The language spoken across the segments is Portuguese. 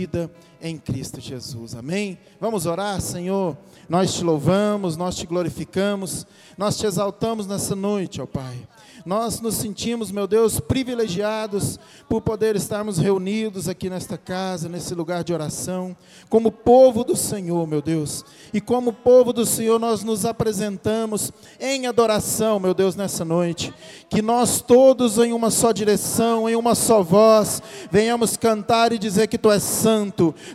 vida em Cristo Jesus. Amém? Vamos orar, Senhor. Nós te louvamos, nós te glorificamos, nós te exaltamos nessa noite, ó Pai. Nós nos sentimos, meu Deus, privilegiados por poder estarmos reunidos aqui nesta casa, nesse lugar de oração, como povo do Senhor, meu Deus. E como povo do Senhor, nós nos apresentamos em adoração, meu Deus, nessa noite. Que nós todos, em uma só direção, em uma só voz, venhamos cantar e dizer que Tu és santo,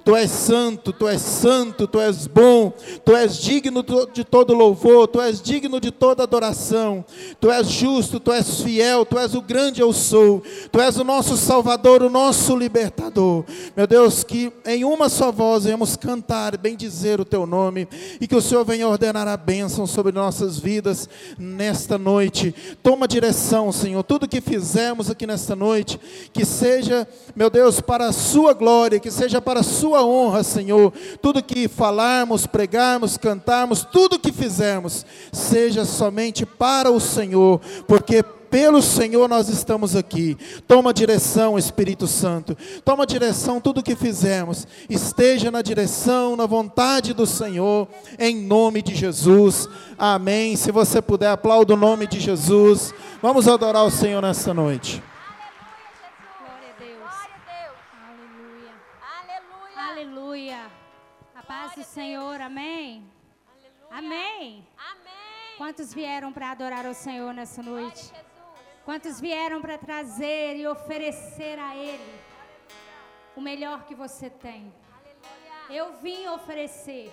Tu és santo, Tu és santo, Tu és bom, Tu és digno de todo louvor, Tu és digno de toda adoração, Tu és justo, Tu és fiel, tu és o grande eu sou, tu és o nosso Salvador, o nosso libertador. Meu Deus, que em uma só voz venhamos cantar, bem dizer o teu nome, e que o Senhor venha ordenar a bênção sobre nossas vidas nesta noite. Toma direção, Senhor, tudo que fizemos aqui nesta noite, que seja, meu Deus, para a sua glória, que seja para a sua honra, Senhor. Tudo que falarmos, pregarmos, cantarmos, tudo que fizermos, seja somente para o Senhor, porque pelo Senhor nós estamos aqui. Toma direção, Espírito Santo. Toma direção tudo o que fizemos. Esteja na direção, na vontade do Senhor, em nome de Jesus. Amém. Se você puder, aplauda o nome de Jesus. Vamos adorar o Senhor nessa noite. Paz do Senhor. Amém. Amém. Quantos vieram para adorar o Senhor nessa noite? Quantos vieram para trazer e oferecer a Ele o melhor que você tem? Eu vim oferecer.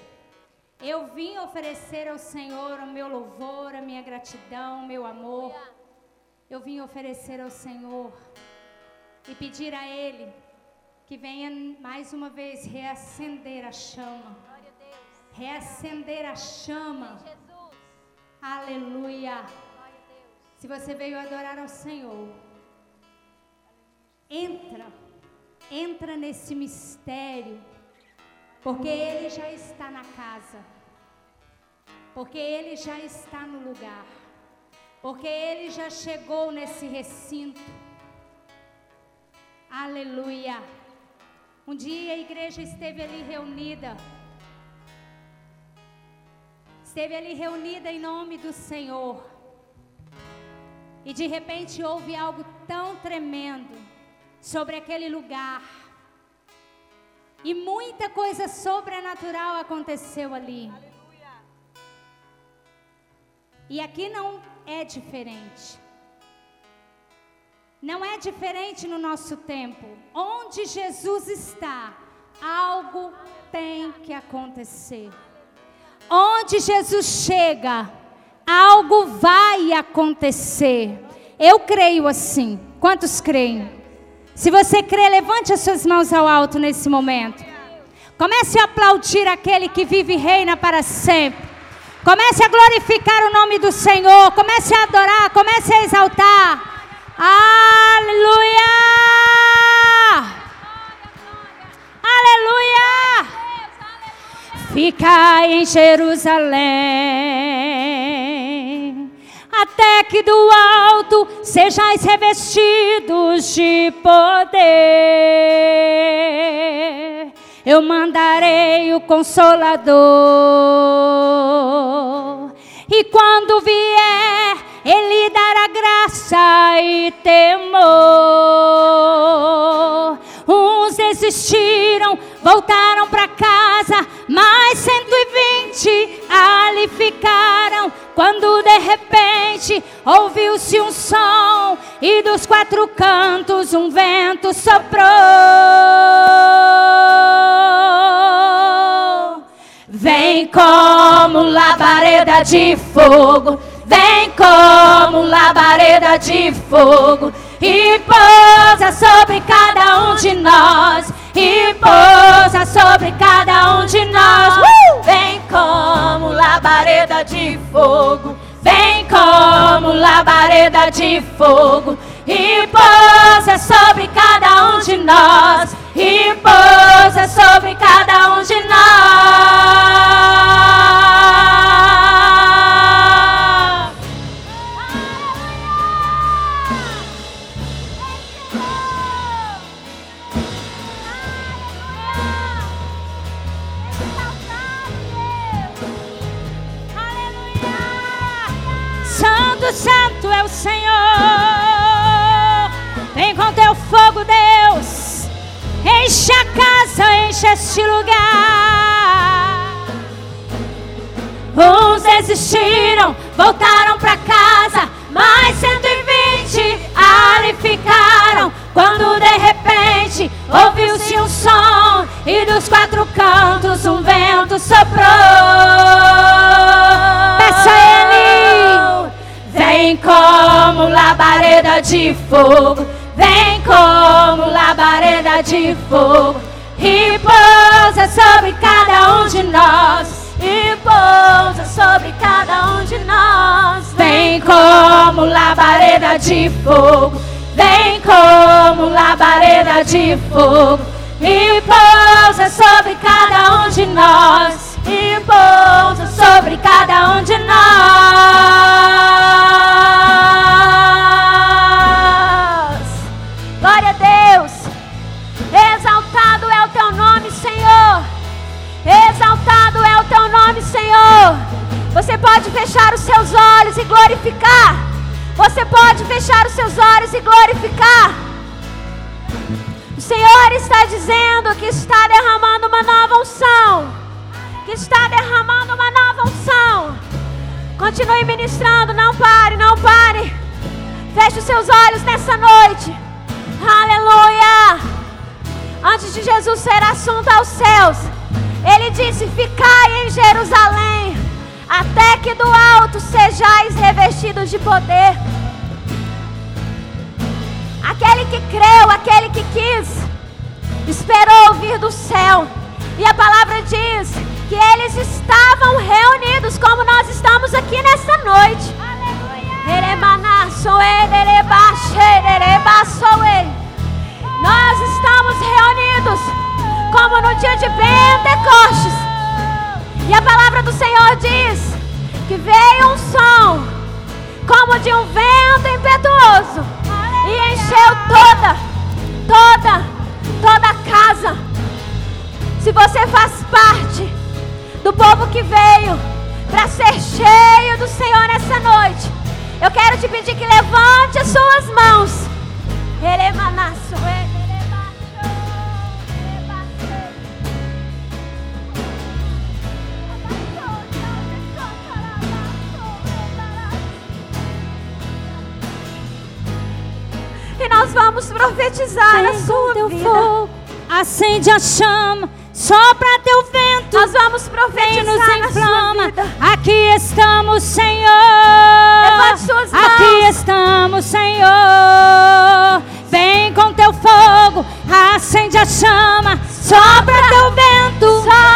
Eu vim oferecer ao Senhor o meu louvor, a minha gratidão, o meu amor. Eu vim oferecer ao Senhor e pedir a Ele que venha mais uma vez reacender a chama. Reacender a chama. Aleluia. Se você veio adorar ao Senhor, entra, entra nesse mistério, porque Ele já está na casa, porque Ele já está no lugar, porque Ele já chegou nesse recinto. Aleluia. Um dia a igreja esteve ali reunida. Esteve ali reunida em nome do Senhor. E de repente houve algo tão tremendo sobre aquele lugar. E muita coisa sobrenatural aconteceu ali. E aqui não é diferente. Não é diferente no nosso tempo. Onde Jesus está, algo tem que acontecer. Onde Jesus chega, algo vai acontecer. Eu creio assim. Quantos creem? Se você crê, levante as suas mãos ao alto nesse momento. Comece a aplaudir aquele que vive e reina para sempre. Comece a glorificar o nome do Senhor. Comece a adorar. Comece a exaltar. Aleluia! Aleluia! Fica em Jerusalém, até que do alto sejais revestidos de poder. Eu mandarei o Consolador, e quando vier, Ele dará graça e temor. Uns desistiram, voltaram para casa, mais 120 ali ficaram. Quando de repente ouviu-se um som e dos quatro cantos um vento soprou. Vem como labareda de fogo, vem como labareda de fogo e pousa sobre cada um de nós e pousa sobre cada um de nós. Uh! Vem como labareda de fogo, vem como labareda de fogo e pousa sobre cada um de nós e pousa sobre cada um de nós. Senhor. Vem com teu fogo, Deus. Enche a casa, enche este lugar. Uns desistiram, voltaram para casa, mas 120 ali ficaram. Quando de repente ouviu-se um som e dos quatro cantos um vento soprou. Labareda de fogo, vem como labareda de fogo e pousa sobre cada um de nós. E pousa sobre cada um de nós. Vem como labareda de fogo Vem como labareda de fogo e pousa sobre cada um de nós. E pousa sobre cada um de nós. Exaltado é o teu nome, Senhor. Você pode fechar os seus olhos e glorificar. Você pode fechar os seus olhos e glorificar. O Senhor está dizendo que está derramando uma nova unção. Que está derramando uma nova unção. Continue ministrando, não pare, não pare. Feche os seus olhos nessa noite. Aleluia. Antes de Jesus ser assunto aos céus, ele disse: Ficai em Jerusalém até que do alto sejais revestidos de poder. Aquele que creu, aquele que quis, esperou ouvir do céu. E a palavra diz que eles estavam reunidos, como nós estamos aqui nesta noite. Nós estamos reunidos como no dia de Pentecostes e a palavra do Senhor diz que veio um som como de um vento impetuoso e encheu toda, toda, toda a casa. Se você faz parte do povo que veio para ser cheio do Senhor nessa noite, eu quero te pedir que levante as suas mãos. Ele é nós vamos profetizar a sua teu vida. Fogo, acende a chama, sopra teu vento. Nós vamos profetizar nos inflama. Aqui estamos, Senhor. Levante suas mãos. Aqui estamos, Senhor. Vem com teu fogo, acende a chama, sopra, sopra teu vento. Sopra,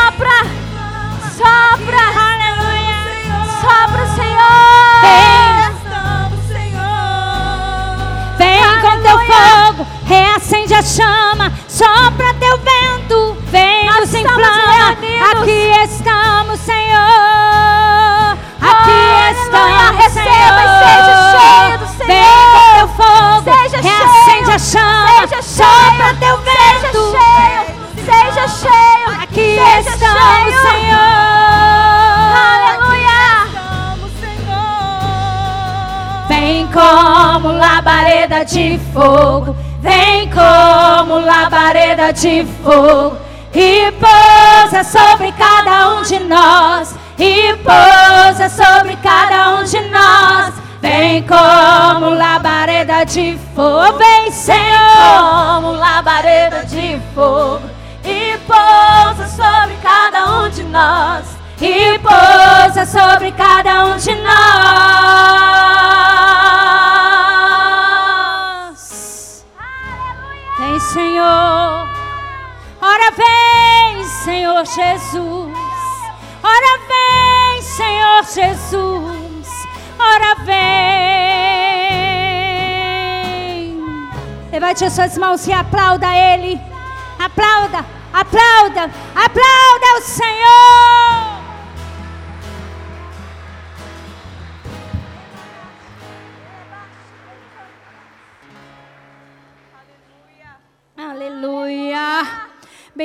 de fogo, vem como labareda de fogo, e pousa sobre cada um de nós, e pousa sobre cada um de nós. Vem como labareda de fogo, vem Senhor, como labareda de fogo, e pousa sobre cada um de nós. E pousa sobre cada um de nós. Senhor Jesus. Ora, vem, Senhor Jesus. Ora, vem. Levante as suas mãos e aplauda Ele. Aplauda, aplauda, aplauda o Senhor.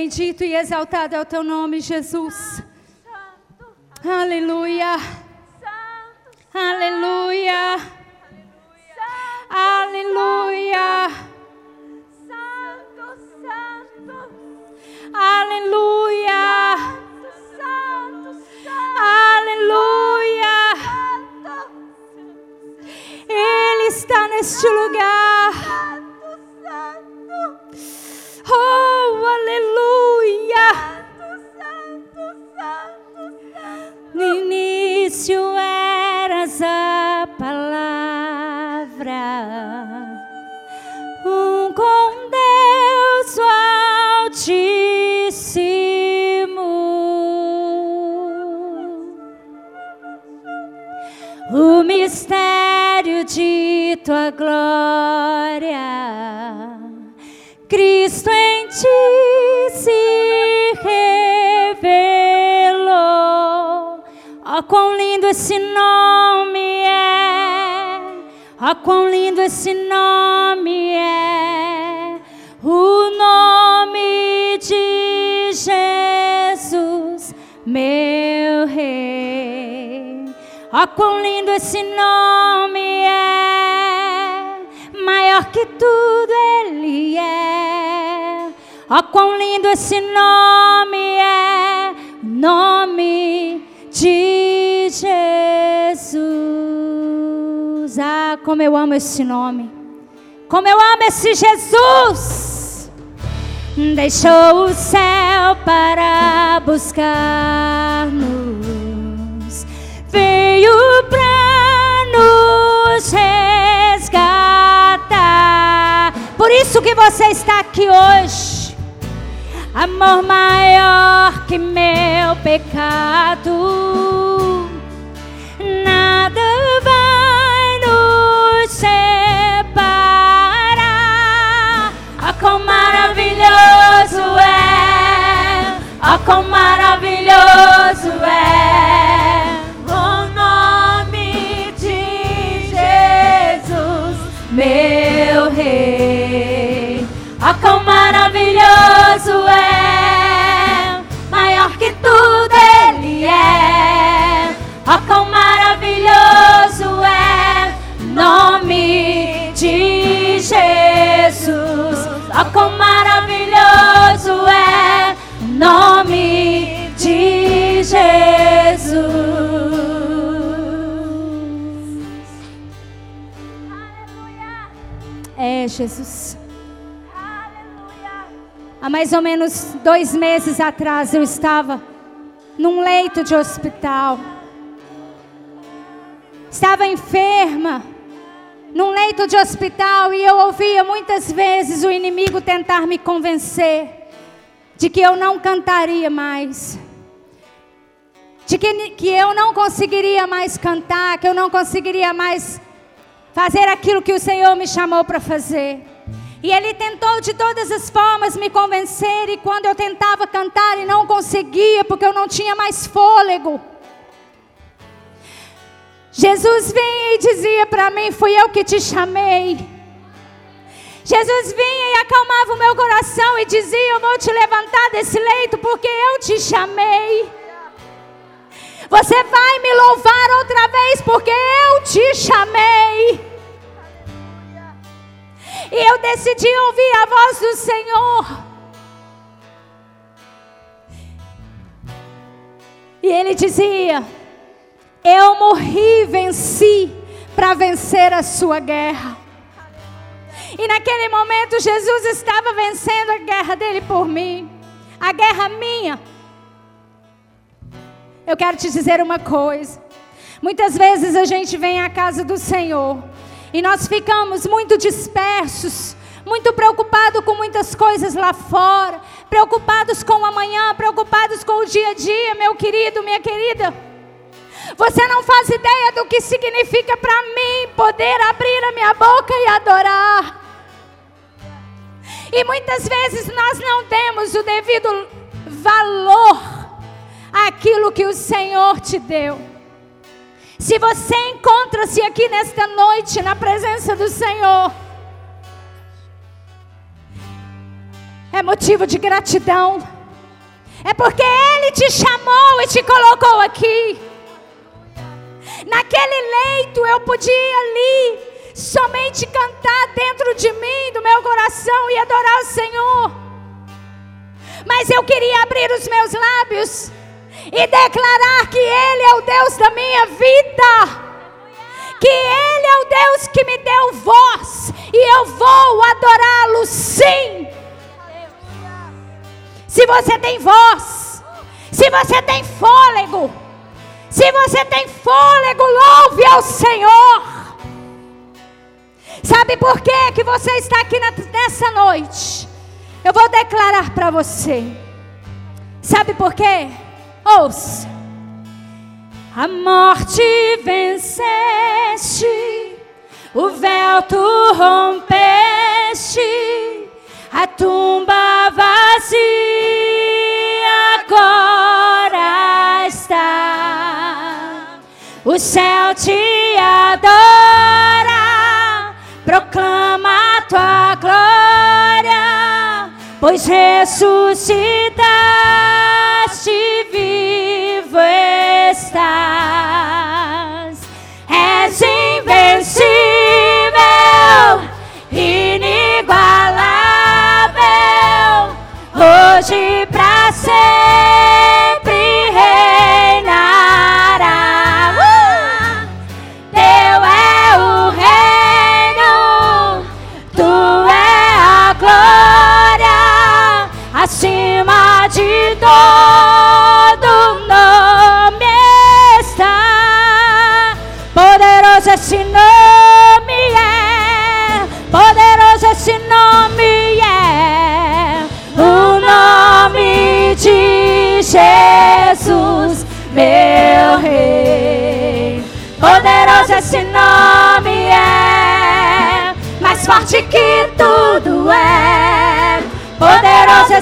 Bendito e exaltado é o teu nome, Jesus. Aleluia. Aleluia. Aleluia. Santo, Santo. Aleluia. Santo, Santo. Aleluia. Ele está neste lugar. Oh, No início eras a palavra, um com Deus Altíssimo. O mistério de tua glória, Cristo em ti se revelou. Ó, oh, quão lindo esse nome é! Ó, oh, quão lindo esse nome é! O nome de Jesus, meu Rei. Ó, oh, quão lindo esse nome é! Maior que tudo Ele é. Ó, quão lindo esse nome é! Nome de Jesus. Ah, como eu amo esse nome. Como eu amo esse Jesus. Deixou o céu para buscar-nos. Veio para nos resgatar. Por isso que você está aqui hoje amor maior que meu pecado. Nada vai nos separar. Oh, quão maravilhoso é! Oh, quão maravilhoso é! Jesus. Oh, quão maravilhoso é, nome de Jesus. É, Jesus. Há mais ou menos dois meses atrás eu estava num leito de hospital. Estava enferma, num leito de hospital, e eu ouvia muitas vezes o inimigo tentar me convencer de que eu não cantaria mais, de que, que eu não conseguiria mais cantar, que eu não conseguiria mais fazer aquilo que o Senhor me chamou para fazer. E ele tentou de todas as formas me convencer, e quando eu tentava cantar e não conseguia, porque eu não tinha mais fôlego. Jesus vinha e dizia para mim: Fui eu que te chamei. Jesus vinha e acalmava o meu coração e dizia: Eu vou te levantar desse leito porque eu te chamei. Você vai me louvar outra vez porque eu te chamei. E eu decidi ouvir a voz do Senhor. E ele dizia: Eu morri e venci para vencer a sua guerra. E naquele momento Jesus estava vencendo a guerra dele por mim, a guerra minha. Eu quero te dizer uma coisa. Muitas vezes a gente vem à casa do Senhor e nós ficamos muito dispersos, muito preocupados com muitas coisas lá fora, preocupados com o amanhã, preocupados com o dia a dia, meu querido, minha querida. Você não faz ideia do que significa para mim poder abrir a minha boca e adorar. E muitas vezes nós não temos o devido valor àquilo que o Senhor te deu. Se você encontra-se aqui nesta noite na presença do Senhor, é motivo de gratidão. É porque Ele te chamou e te colocou aqui. Naquele leito eu podia ali somente cantar dentro de mim, do meu coração e adorar o Senhor. Mas eu queria abrir os meus lábios e declarar que Ele é o Deus da minha vida. Que Ele é o Deus que me deu voz e eu vou adorá-lo sim. Se você tem voz, se você tem fôlego, se você tem fôlego, louve ao Senhor. Sabe por quê que você está aqui nessa noite? Eu vou declarar para você. Sabe por quê? Ouça. A morte venceste, o véu tu rompeste, a tumba vazia agora O céu te adora, proclama a tua glória, pois ressuscitaste vivo estás. És invencível, inigualável, hoje para sempre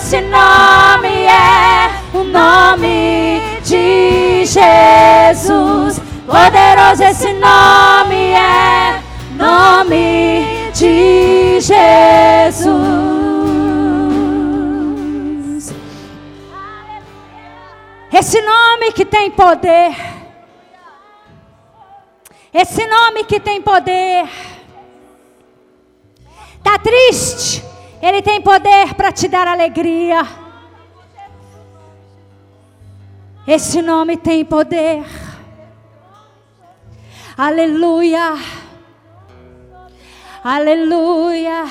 esse nome é, o nome de Jesus. Poderoso esse nome é, nome de Jesus. Esse nome que tem poder. Esse nome que tem poder. Tá triste? Ele tem poder para te dar alegria. Esse nome tem poder. Aleluia. Aleluia.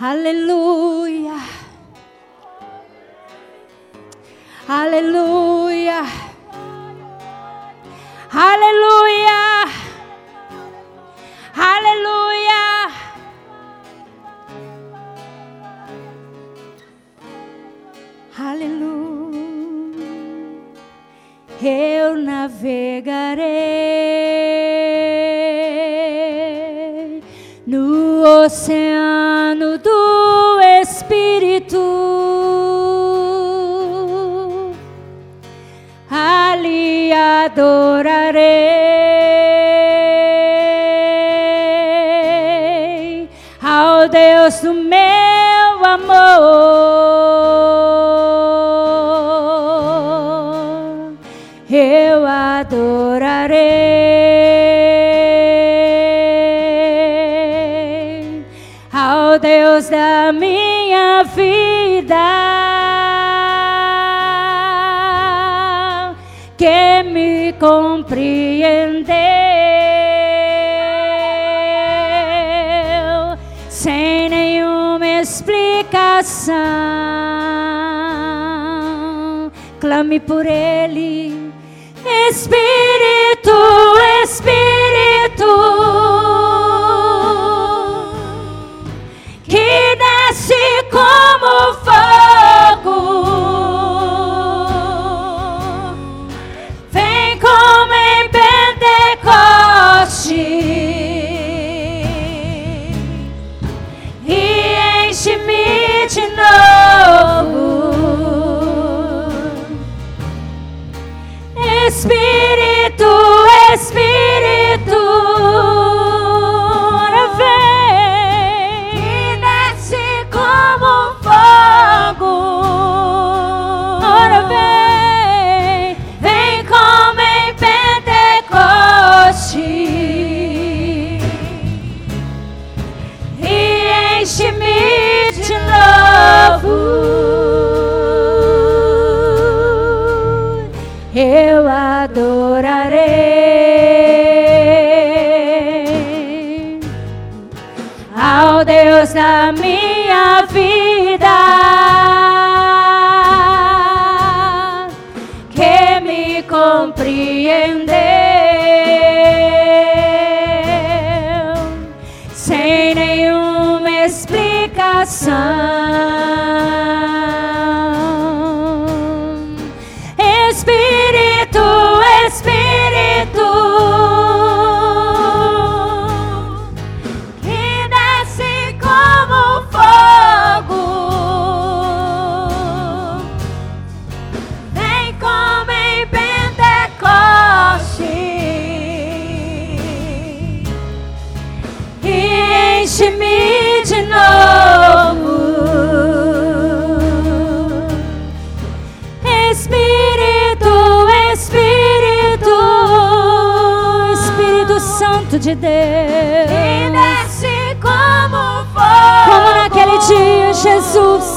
Aleluia. Aleluia. Aleluia. Do meu amor. Eu adorarei ao Deus da minha vida que me compreendeu explicação. Clame por Ele, Espírito, Espírito, minha vida. Que me compreender. De Deus. E desce como fogo. Como naquele dia, Jesus.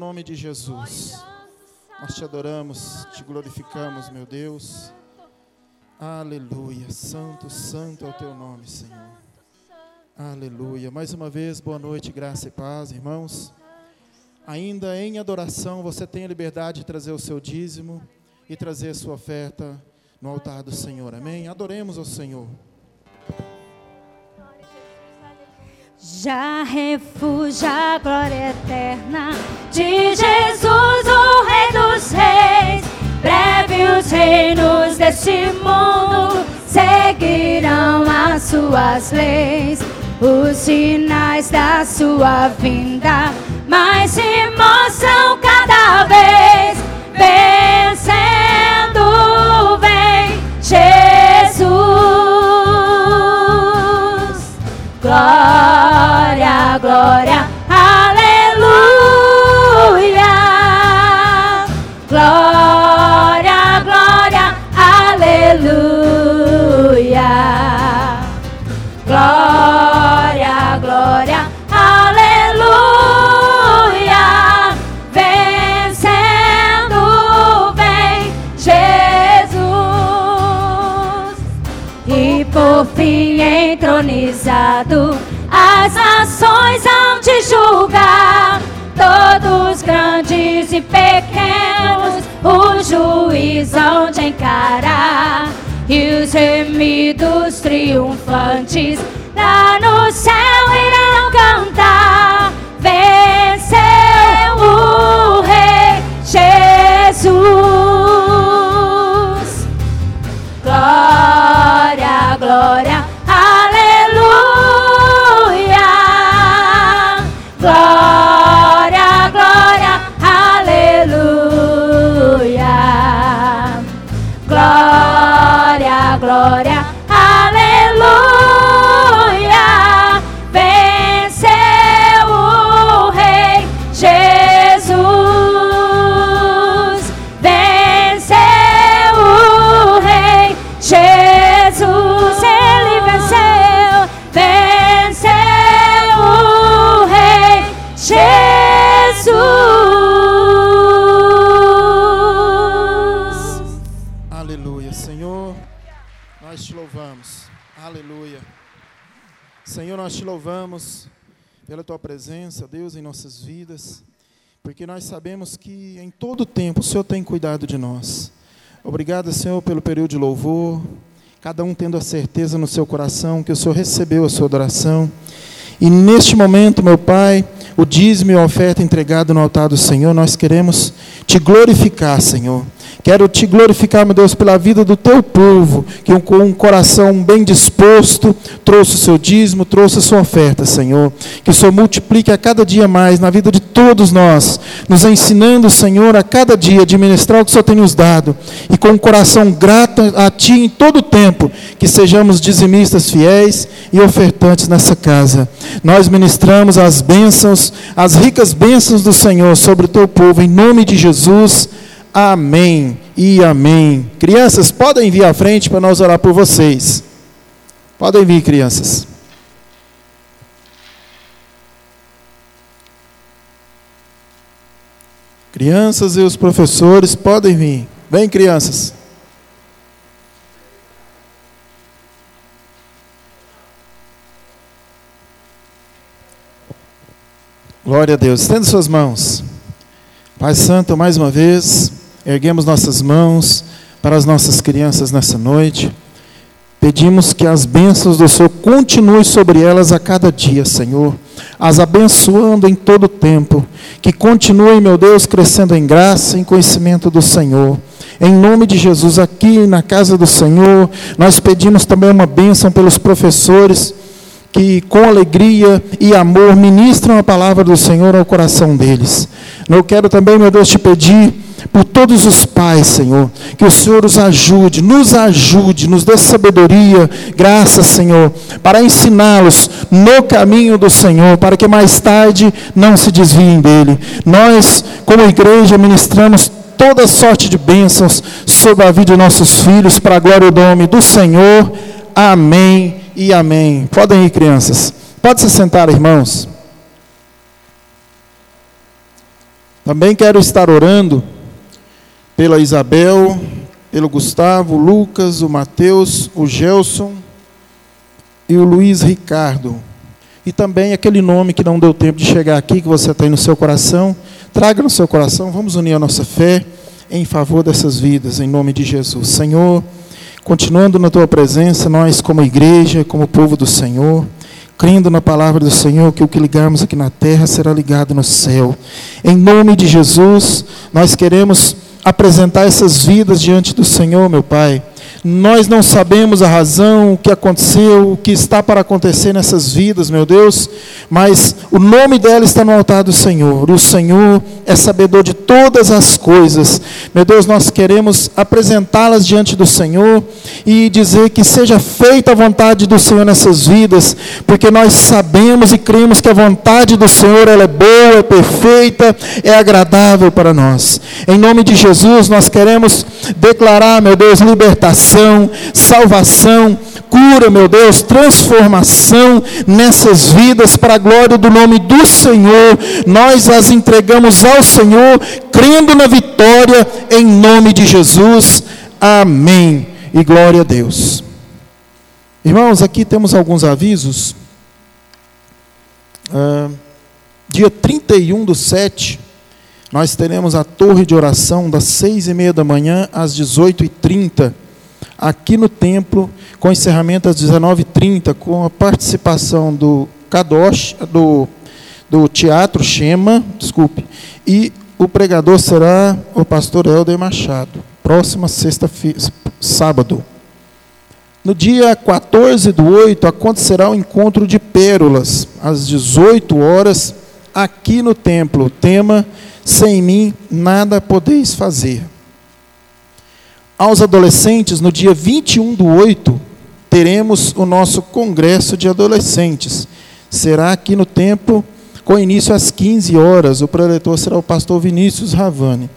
Nome de Jesus. Nós te adoramos, te glorificamos, meu Deus. Aleluia. Santo, santo é o teu nome, Senhor. Aleluia. Mais uma vez, boa noite, graça e paz, irmãos. Ainda em adoração, você tem a liberdade de trazer o seu dízimo e trazer a sua oferta no altar do Senhor. Amém? Adoremos ao Senhor. Já refugia a glória eterna de Jesus, o Rei dos Reis. Breve os reinos deste mundo seguirão as suas leis. Os sinais da sua vinda mais se mostram cada vez. Glória, glória, entronizado, as nações hão de julgar, todos grandes e pequenos, o juiz hão de encarar, e os remidos triunfantes lá no céu tua presença, Deus, em nossas vidas, porque nós sabemos que em todo tempo o Senhor tem cuidado de nós. Obrigado, Senhor, pelo período de louvor, cada um tendo a certeza no seu coração que o Senhor recebeu a sua adoração E neste momento, meu Pai, o dízimo e a oferta entregado no altar do Senhor, nós queremos te glorificar, Senhor. Quero te glorificar, meu Deus, pela vida do teu povo, que com um coração bem disposto trouxe o seu dízimo, trouxe a sua oferta, Senhor. Que o Senhor multiplique a cada dia mais na vida de todos nós, nos ensinando, Senhor, a cada dia a administrar o que o Senhor tem nos dado. E com um coração grato a Ti em todo o tempo, que sejamos dizimistas fiéis e ofertantes nessa casa. Nós ministramos as bênçãos, as ricas bênçãos do Senhor sobre o teu povo, em nome de Jesus. Amém e amém. Crianças, podem vir à frente para nós orar por vocês. Podem vir, crianças. Crianças e os professores podem vir. Vem, crianças. Glória a Deus. Estenda suas mãos. Pai Santo, mais uma vez, erguemos nossas mãos para as nossas crianças nessa noite. Pedimos que as bênçãos do Senhor continuem sobre elas a cada dia, Senhor, as abençoando em todo o tempo. Que continuem, meu Deus, crescendo em graça e em conhecimento do Senhor. Em nome de Jesus, aqui na casa do Senhor, nós pedimos também uma bênção pelos professores que com alegria e amor ministram a palavra do Senhor ao coração deles. Eu quero também, meu Deus, te pedir por todos os pais, Senhor, que o Senhor os ajude, nos ajude, nos dê sabedoria, graça, Senhor, para ensiná-los no caminho do Senhor, para que mais tarde não se desviem dele. Nós, como igreja, ministramos toda sorte de bênçãos sobre a vida de nossos filhos, para a glória do nome do Senhor. Amém e amém. Podem ir, crianças. Pode se sentar, irmãos. Também quero estar orando pela Isabel, pelo Gustavo, Lucas, o Mateus, o Gelson e o Luiz Ricardo. E também aquele nome que não deu tempo de chegar aqui, que você tem no seu coração. Traga no seu coração, vamos unir a nossa fé em favor dessas vidas, em nome de Jesus. Senhor, continuando na tua presença, nós, como igreja, como povo do Senhor, crendo na palavra do Senhor, que o que ligarmos aqui na terra será ligado no céu. Em nome de Jesus, nós queremos apresentar essas vidas diante do Senhor, meu Pai. Nós não sabemos a razão, o que aconteceu, o que está para acontecer nessas vidas, meu Deus, mas o nome dela está no altar do Senhor. O Senhor é sabedor de todas as coisas. Meu Deus, nós queremos apresentá-las diante do Senhor e dizer que seja feita a vontade do Senhor nessas vidas, porque nós sabemos e cremos que a vontade do Senhor ela é boa, é perfeita, é agradável para nós. Em nome de Jesus, nós queremos declarar, meu Deus, libertação libertação, salvação, cura, meu Deus, transformação nessas vidas para a glória do nome do Senhor. Nós as entregamos ao Senhor, crendo na vitória em nome de Jesus. Amém. E glória a Deus. Irmãos, aqui temos alguns avisos. Ah, dia 31 do 7, nós teremos a torre de oração das seis e meia da manhã às 18h30 aqui no templo, com encerramento às 19h30, com a participação do Kadosh, do, do Teatro Shema, desculpe, e o pregador será o pastor Helder Machado, próxima sexta-feira, sábado. No dia 14 do 8 acontecerá o encontro de pérolas, às 18 horas, aqui no templo. Tema: Sem mim nada podeis fazer aos adolescentes, no dia 21 do 8, teremos o nosso congresso de adolescentes. Será aqui no templo, com início às 15 horas. O preletor será o pastor Vinícius Ravani.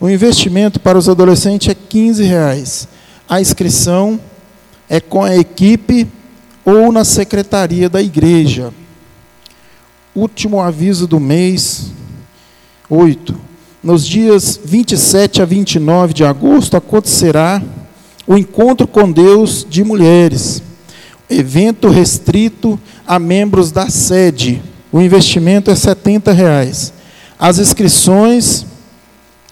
O investimento para os adolescentes é 15 reais. A inscrição é com a equipe ou na secretaria da igreja. Último aviso do mês 8 nos dias 27 a 29 de agosto, acontecerá o encontro com Deus de mulheres. Evento restrito a membros da sede. O investimento é 70 reais. As inscrições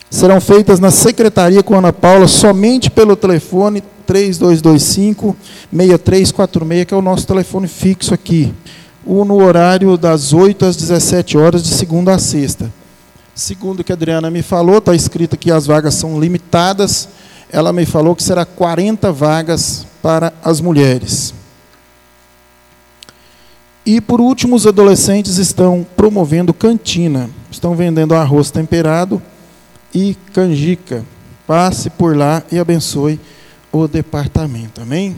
serão feitas na secretaria com Ana Paula somente pelo telefone 3225 6346, que é o nosso telefone fixo aqui. no horário das 8 às 17 horas, de segunda a sexta. Segundo o que a Adriana me falou, está escrito que as vagas são limitadas. Ela me falou que será 40 vagas para as mulheres. E por último, os adolescentes estão promovendo cantina. Estão vendendo arroz temperado e canjica. Passe por lá e abençoe o departamento. Amém?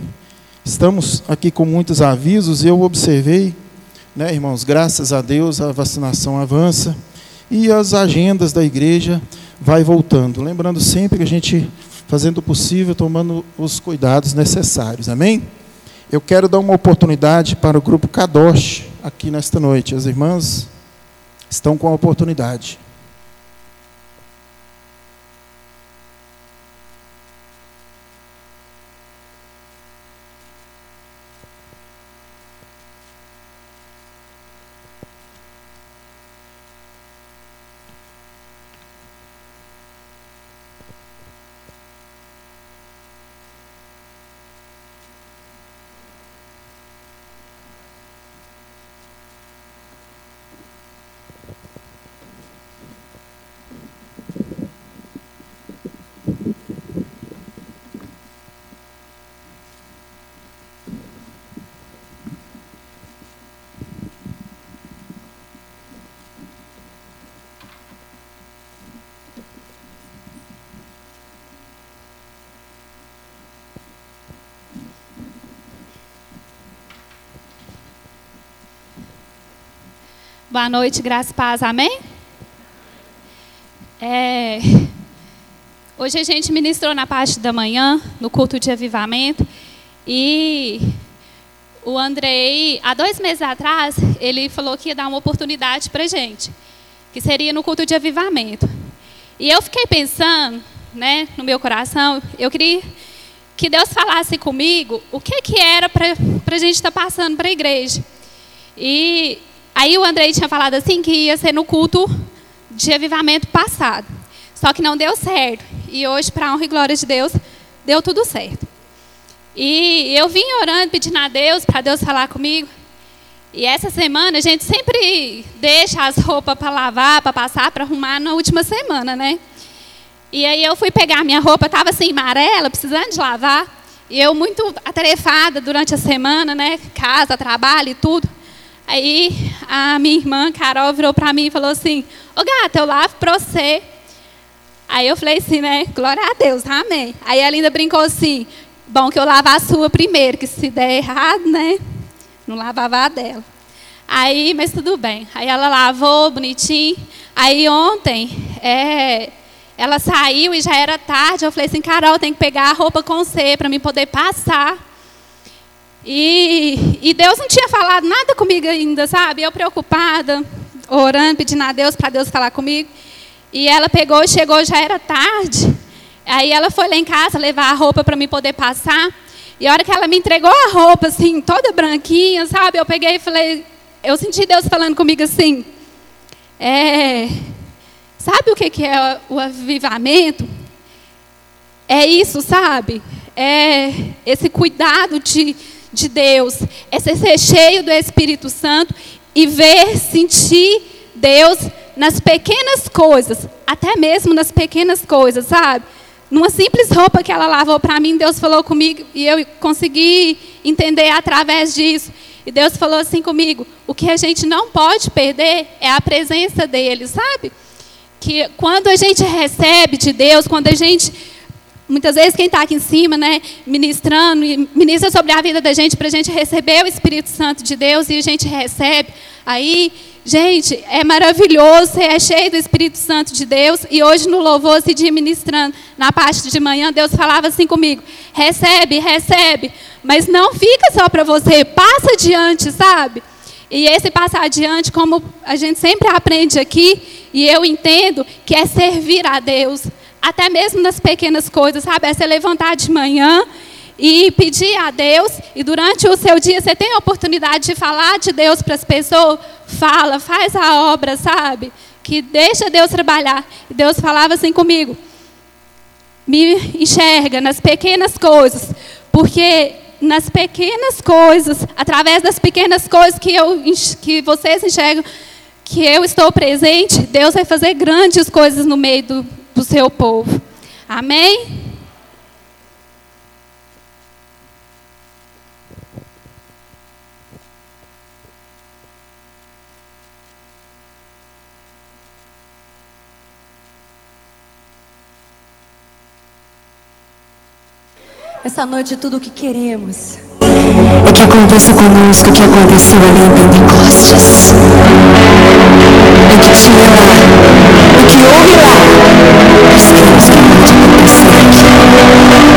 Estamos aqui com muitos avisos. Eu observei, né, irmãos, graças a Deus a vacinação avança e as agendas da igreja vai voltando. Lembrando sempre que a gente fazendo o possível, tomando os cuidados necessários. Amém? Eu quero dar uma oportunidade para o grupo Kadosh aqui nesta noite. As irmãs estão com a oportunidade. Boa noite, graça e paz, amém? É, hoje a gente ministrou na parte da manhã, no culto de avivamento, e o Andrei, há dois meses atrás, ele falou que ia dar uma oportunidade para gente, que seria no culto de avivamento. E eu fiquei pensando, né, no meu coração, eu queria que Deus falasse comigo o que, que era para a gente estar tá passando para a igreja. E Aí o Andrei tinha falado assim que ia ser no culto de avivamento passado. Só que não deu certo. E hoje, para honra e glória de Deus, deu tudo certo. E eu vim orando, pedindo a Deus, para Deus falar comigo. E essa semana a gente sempre deixa as roupas para lavar, para passar, para arrumar na última semana, né? E aí eu fui pegar minha roupa, estava assim, amarela, precisando de lavar. E eu muito atarefada durante a semana, né? Casa, trabalho e tudo. Aí a minha irmã, Carol, virou para mim e falou assim: Ô gata, eu lavo para você. Aí eu falei assim, né? Glória a Deus, amém. Aí ela ainda brincou assim: bom que eu lavar a sua primeiro, que se der errado, né? Não lavava a dela. Aí, mas tudo bem. Aí ela lavou bonitinho. Aí ontem, é, ela saiu e já era tarde. Eu falei assim, Carol, tem que pegar a roupa com você para mim poder passar. E, e Deus não tinha falado nada comigo ainda, sabe? Eu preocupada, orando, pedindo a Deus para Deus falar comigo. E ela pegou, chegou, já era tarde. Aí ela foi lá em casa levar a roupa para mim poder passar. E a hora que ela me entregou a roupa, assim, toda branquinha, sabe? Eu peguei e falei, eu senti Deus falando comigo assim, é, sabe o que é o avivamento? É isso, sabe? É esse cuidado de de Deus, é ser cheio do Espírito Santo e ver, sentir Deus nas pequenas coisas, até mesmo nas pequenas coisas, sabe? Numa simples roupa que ela lavou para mim, Deus falou comigo e eu consegui entender através disso. E Deus falou assim comigo: o que a gente não pode perder é a presença dele, sabe? Que quando a gente recebe de Deus, quando a gente Muitas vezes quem está aqui em cima, né, ministrando, ministra sobre a vida da gente para a gente receber o Espírito Santo de Deus e a gente recebe. Aí, gente, é maravilhoso, é cheio do Espírito Santo de Deus. E hoje no louvor, esse dia ministrando, na parte de manhã, Deus falava assim comigo: recebe, recebe, mas não fica só para você, passa adiante, sabe? E esse passar adiante, como a gente sempre aprende aqui, e eu entendo que é servir a Deus até mesmo nas pequenas coisas, sabe? É você levantar de manhã e pedir a Deus, e durante o seu dia você tem a oportunidade de falar de Deus para as pessoas, fala, faz a obra, sabe? Que deixa Deus trabalhar. E Deus falava assim comigo: me enxerga nas pequenas coisas, porque nas pequenas coisas, através das pequenas coisas que, eu, que vocês enxergam que eu estou presente, Deus vai fazer grandes coisas no meio do, do seu povo. Amém? Essa noite tudo o que queremos é que aconteça conosco o que aconteceu ali em Pentecostes. É que lá, o que houve lá, nós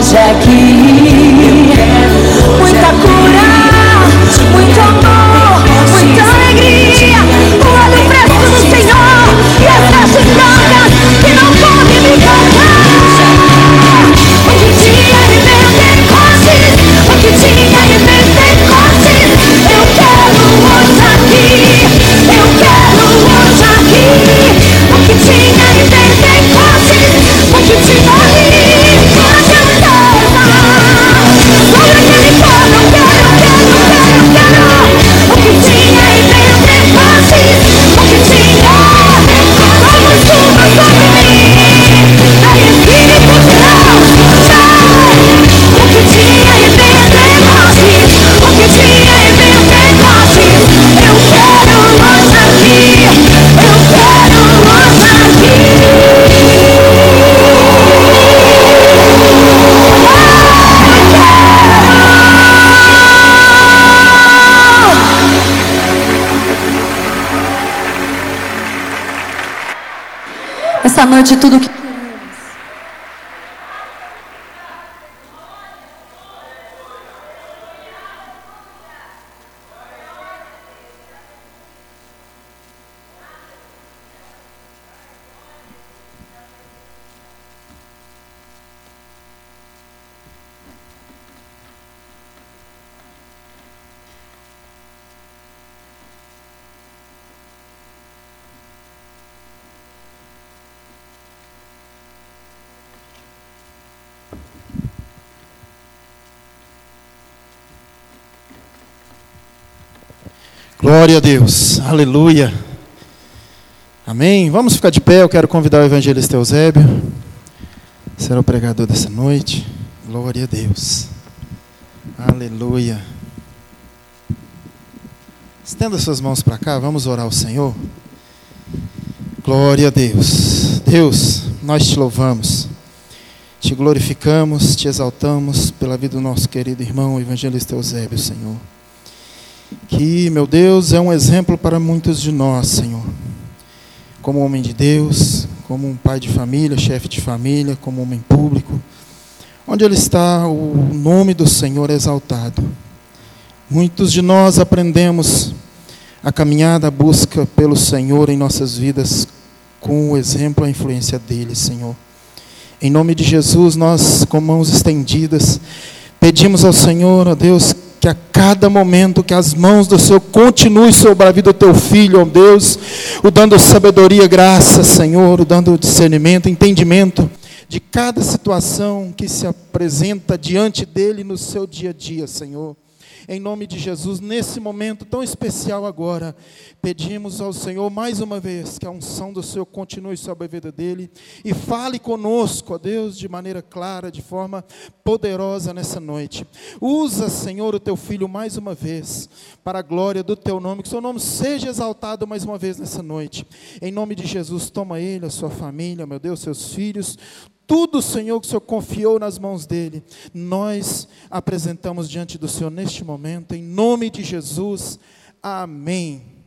hoje aqui. Essa noite tudo que Glória a Deus, aleluia. Amém. Vamos ficar de pé. Eu quero convidar o evangelista Eusébio, será o pregador dessa noite. Glória a Deus, aleluia. Estenda suas mãos para cá, vamos orar ao Senhor. Glória a Deus, Deus, nós te louvamos, te glorificamos, te exaltamos pela vida do nosso querido irmão, evangelista Eusébio, Senhor que, meu Deus, é um exemplo para muitos de nós, Senhor. Como homem de Deus, como um pai de família, chefe de família, como homem público. Onde ele está, o nome do Senhor é exaltado. Muitos de nós aprendemos a caminhada, a busca pelo Senhor em nossas vidas com o exemplo, a influência dele, Senhor. Em nome de Jesus, nós, com mãos estendidas, pedimos ao Senhor, ó Deus, que a cada momento que as mãos do Senhor continuem sobre a vida do teu filho, ó Deus, o dando sabedoria, graça, Senhor, o dando discernimento, entendimento de cada situação que se apresenta diante dele no seu dia a dia, Senhor. Em nome de Jesus, nesse momento tão especial agora, pedimos ao Senhor mais uma vez que a unção do Senhor continue sobre a vida dele e fale conosco, ó Deus, de maneira clara, de forma poderosa nessa noite. Usa, Senhor, o teu filho mais uma vez para a glória do teu nome, que o seu nome seja exaltado mais uma vez nessa noite. Em nome de Jesus, toma ele, a sua família, meu Deus, seus filhos, tudo, Senhor, que o Senhor confiou nas mãos dele, nós apresentamos diante do Senhor neste momento, em nome de Jesus. Amém.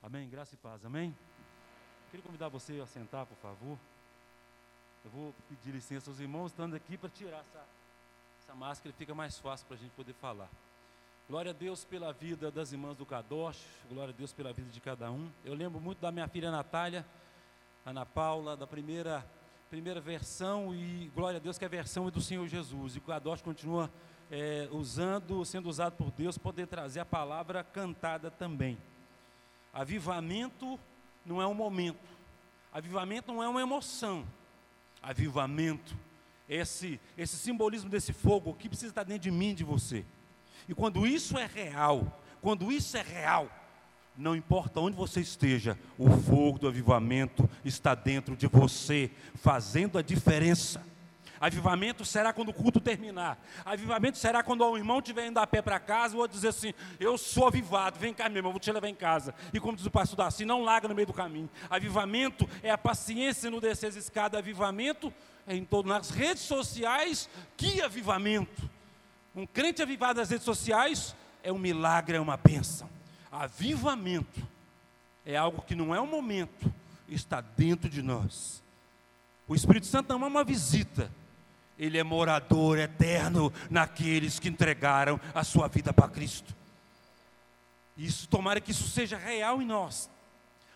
Amém. Graça e paz. Amém. Convidar você a sentar, por favor. Eu vou pedir licença aos irmãos, estando aqui para tirar essa, essa máscara, fica mais fácil para a gente poder falar. Glória a Deus pela vida das irmãs do Kadosh, glória a Deus pela vida de cada um. Eu lembro muito da minha filha Natália, Ana Paula, da primeira, primeira versão, e glória a Deus que a versão é do Senhor Jesus. E o Kadosh continua é, usando, sendo usado por Deus, poder trazer a palavra cantada também. Avivamento não é um momento. Avivamento não é uma emoção. Avivamento, esse, esse simbolismo desse fogo que precisa estar dentro de mim, de você. E quando isso é real, quando isso é real, não importa onde você esteja, o fogo do avivamento está dentro de você, fazendo a diferença. Avivamento será quando o culto terminar. Avivamento será quando o irmão estiver indo a pé para casa, vou dizer assim: Eu sou avivado, vem cá, meu irmão, vou te levar em casa. E como diz o pastor Darcy, não larga no meio do caminho. Avivamento é a paciência no descer as escadas. Avivamento é em todo, nas redes sociais. Que avivamento! Um crente avivado nas redes sociais é um milagre, é uma bênção. Avivamento é algo que não é um momento, está dentro de nós. O Espírito Santo não é uma visita, ele é morador eterno naqueles que entregaram a sua vida para Cristo. Isso, tomara que isso seja real em nós,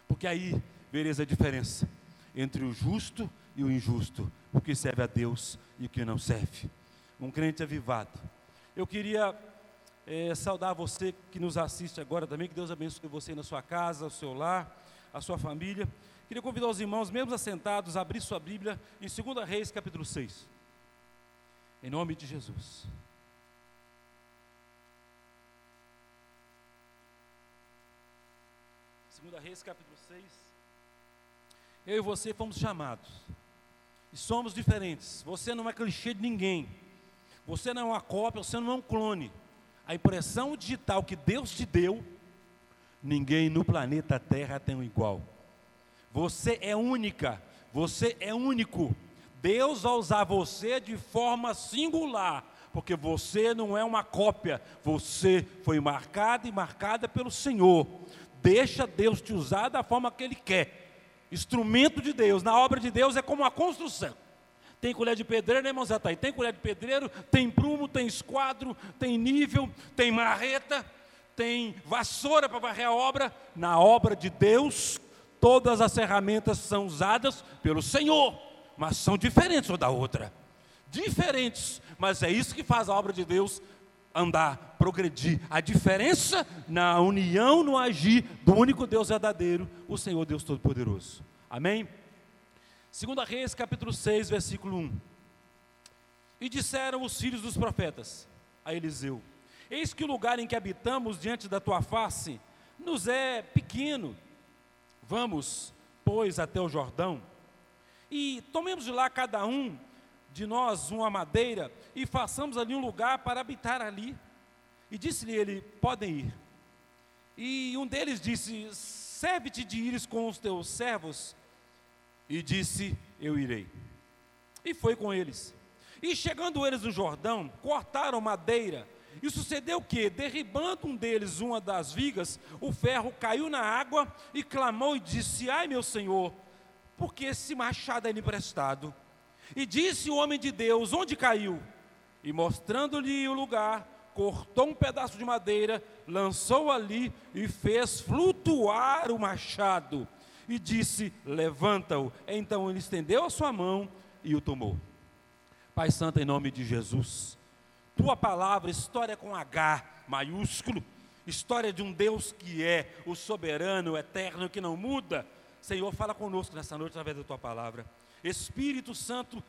porque aí vereis a diferença entre o justo e o injusto, o que serve a Deus e o que não serve. Um crente avivado. Eu queria é, saudar você que nos assiste agora também, que Deus abençoe você na sua casa, o seu lar, a sua família. Queria convidar os irmãos, mesmo assentados, a abrir sua Bíblia em 2 Reis, capítulo 6. Em nome de Jesus. Segunda Reis, capítulo 6. Eu e você fomos chamados. E somos diferentes. Você não é clichê de ninguém. Você não é uma cópia, você não é um clone. A impressão digital que Deus te deu, ninguém no planeta Terra tem um igual. Você é única, você é único. Deus vai usar você de forma singular, porque você não é uma cópia, você foi marcada e marcada pelo Senhor. Deixa Deus te usar da forma que Ele quer. Instrumento de Deus, na obra de Deus é como uma construção. Tem colher de pedreiro, né, irmão Zé tá Tem colher de pedreiro, tem prumo, tem esquadro, tem nível, tem marreta, tem vassoura para varrer a obra. Na obra de Deus, todas as ferramentas são usadas pelo Senhor mas são diferentes uma da outra. Diferentes, mas é isso que faz a obra de Deus andar, progredir. A diferença na união, no agir do único Deus verdadeiro, o Senhor Deus Todo-Poderoso. Amém? Segunda Reis, capítulo 6, versículo 1. E disseram os filhos dos profetas a Eliseu: Eis que o lugar em que habitamos diante da tua face nos é pequeno. Vamos, pois, até o Jordão e tomemos de lá cada um de nós uma madeira e façamos ali um lugar para habitar ali. E disse-lhe ele: Podem ir. E um deles disse: Serve-te de ires com os teus servos. E disse: Eu irei. E foi com eles. E chegando eles no Jordão, cortaram madeira. E sucedeu que, derribando um deles uma das vigas, o ferro caiu na água e clamou e disse: Ai, meu senhor, porque esse machado é emprestado. E disse o homem de Deus: Onde caiu? E mostrando-lhe o lugar, cortou um pedaço de madeira, lançou ali e fez flutuar o machado. E disse: Levanta-o. Então ele estendeu a sua mão e o tomou. Pai Santo, em nome de Jesus, tua palavra, história com H maiúsculo, história de um Deus que é o soberano, o eterno, que não muda Senhor, fala conosco nessa noite através da tua palavra. Espírito Santo,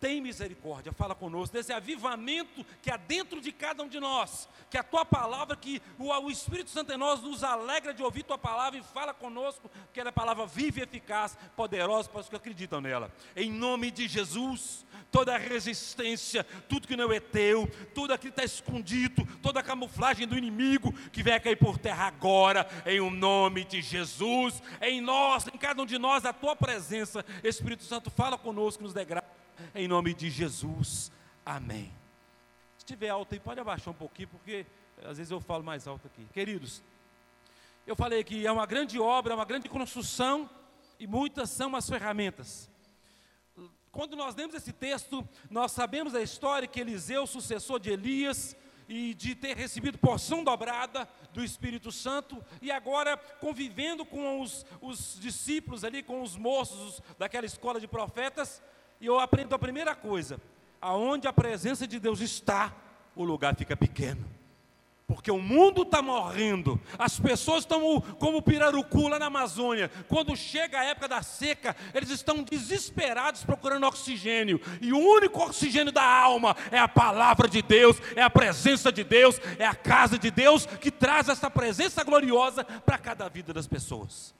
tem misericórdia, fala conosco, desse avivamento que há dentro de cada um de nós, que a tua palavra, que o, o Espírito Santo em nós nos alegra de ouvir tua palavra e fala conosco, que ela é palavra viva e eficaz, poderosa para os que acreditam nela. Em nome de Jesus, toda resistência, tudo que não é teu, tudo aquilo que está escondido, toda a camuflagem do inimigo que vem a cair por terra agora, em o nome de Jesus, em nós, em cada um de nós, a tua presença, Espírito Santo, fala conosco, nos degraus, em nome de Jesus, amém. Se estiver alto aí, pode abaixar um pouquinho, porque às vezes eu falo mais alto aqui. Queridos, eu falei que é uma grande obra, uma grande construção, e muitas são as ferramentas. Quando nós lemos esse texto, nós sabemos a história que Eliseu, sucessor de Elias, e de ter recebido porção dobrada do Espírito Santo, e agora convivendo com os, os discípulos ali, com os moços daquela escola de profetas, e eu aprendo a primeira coisa: aonde a presença de Deus está, o lugar fica pequeno. Porque o mundo está morrendo, as pessoas estão como pirarucu lá na Amazônia. Quando chega a época da seca, eles estão desesperados procurando oxigênio. E o único oxigênio da alma é a palavra de Deus, é a presença de Deus, é a casa de Deus que traz essa presença gloriosa para cada vida das pessoas.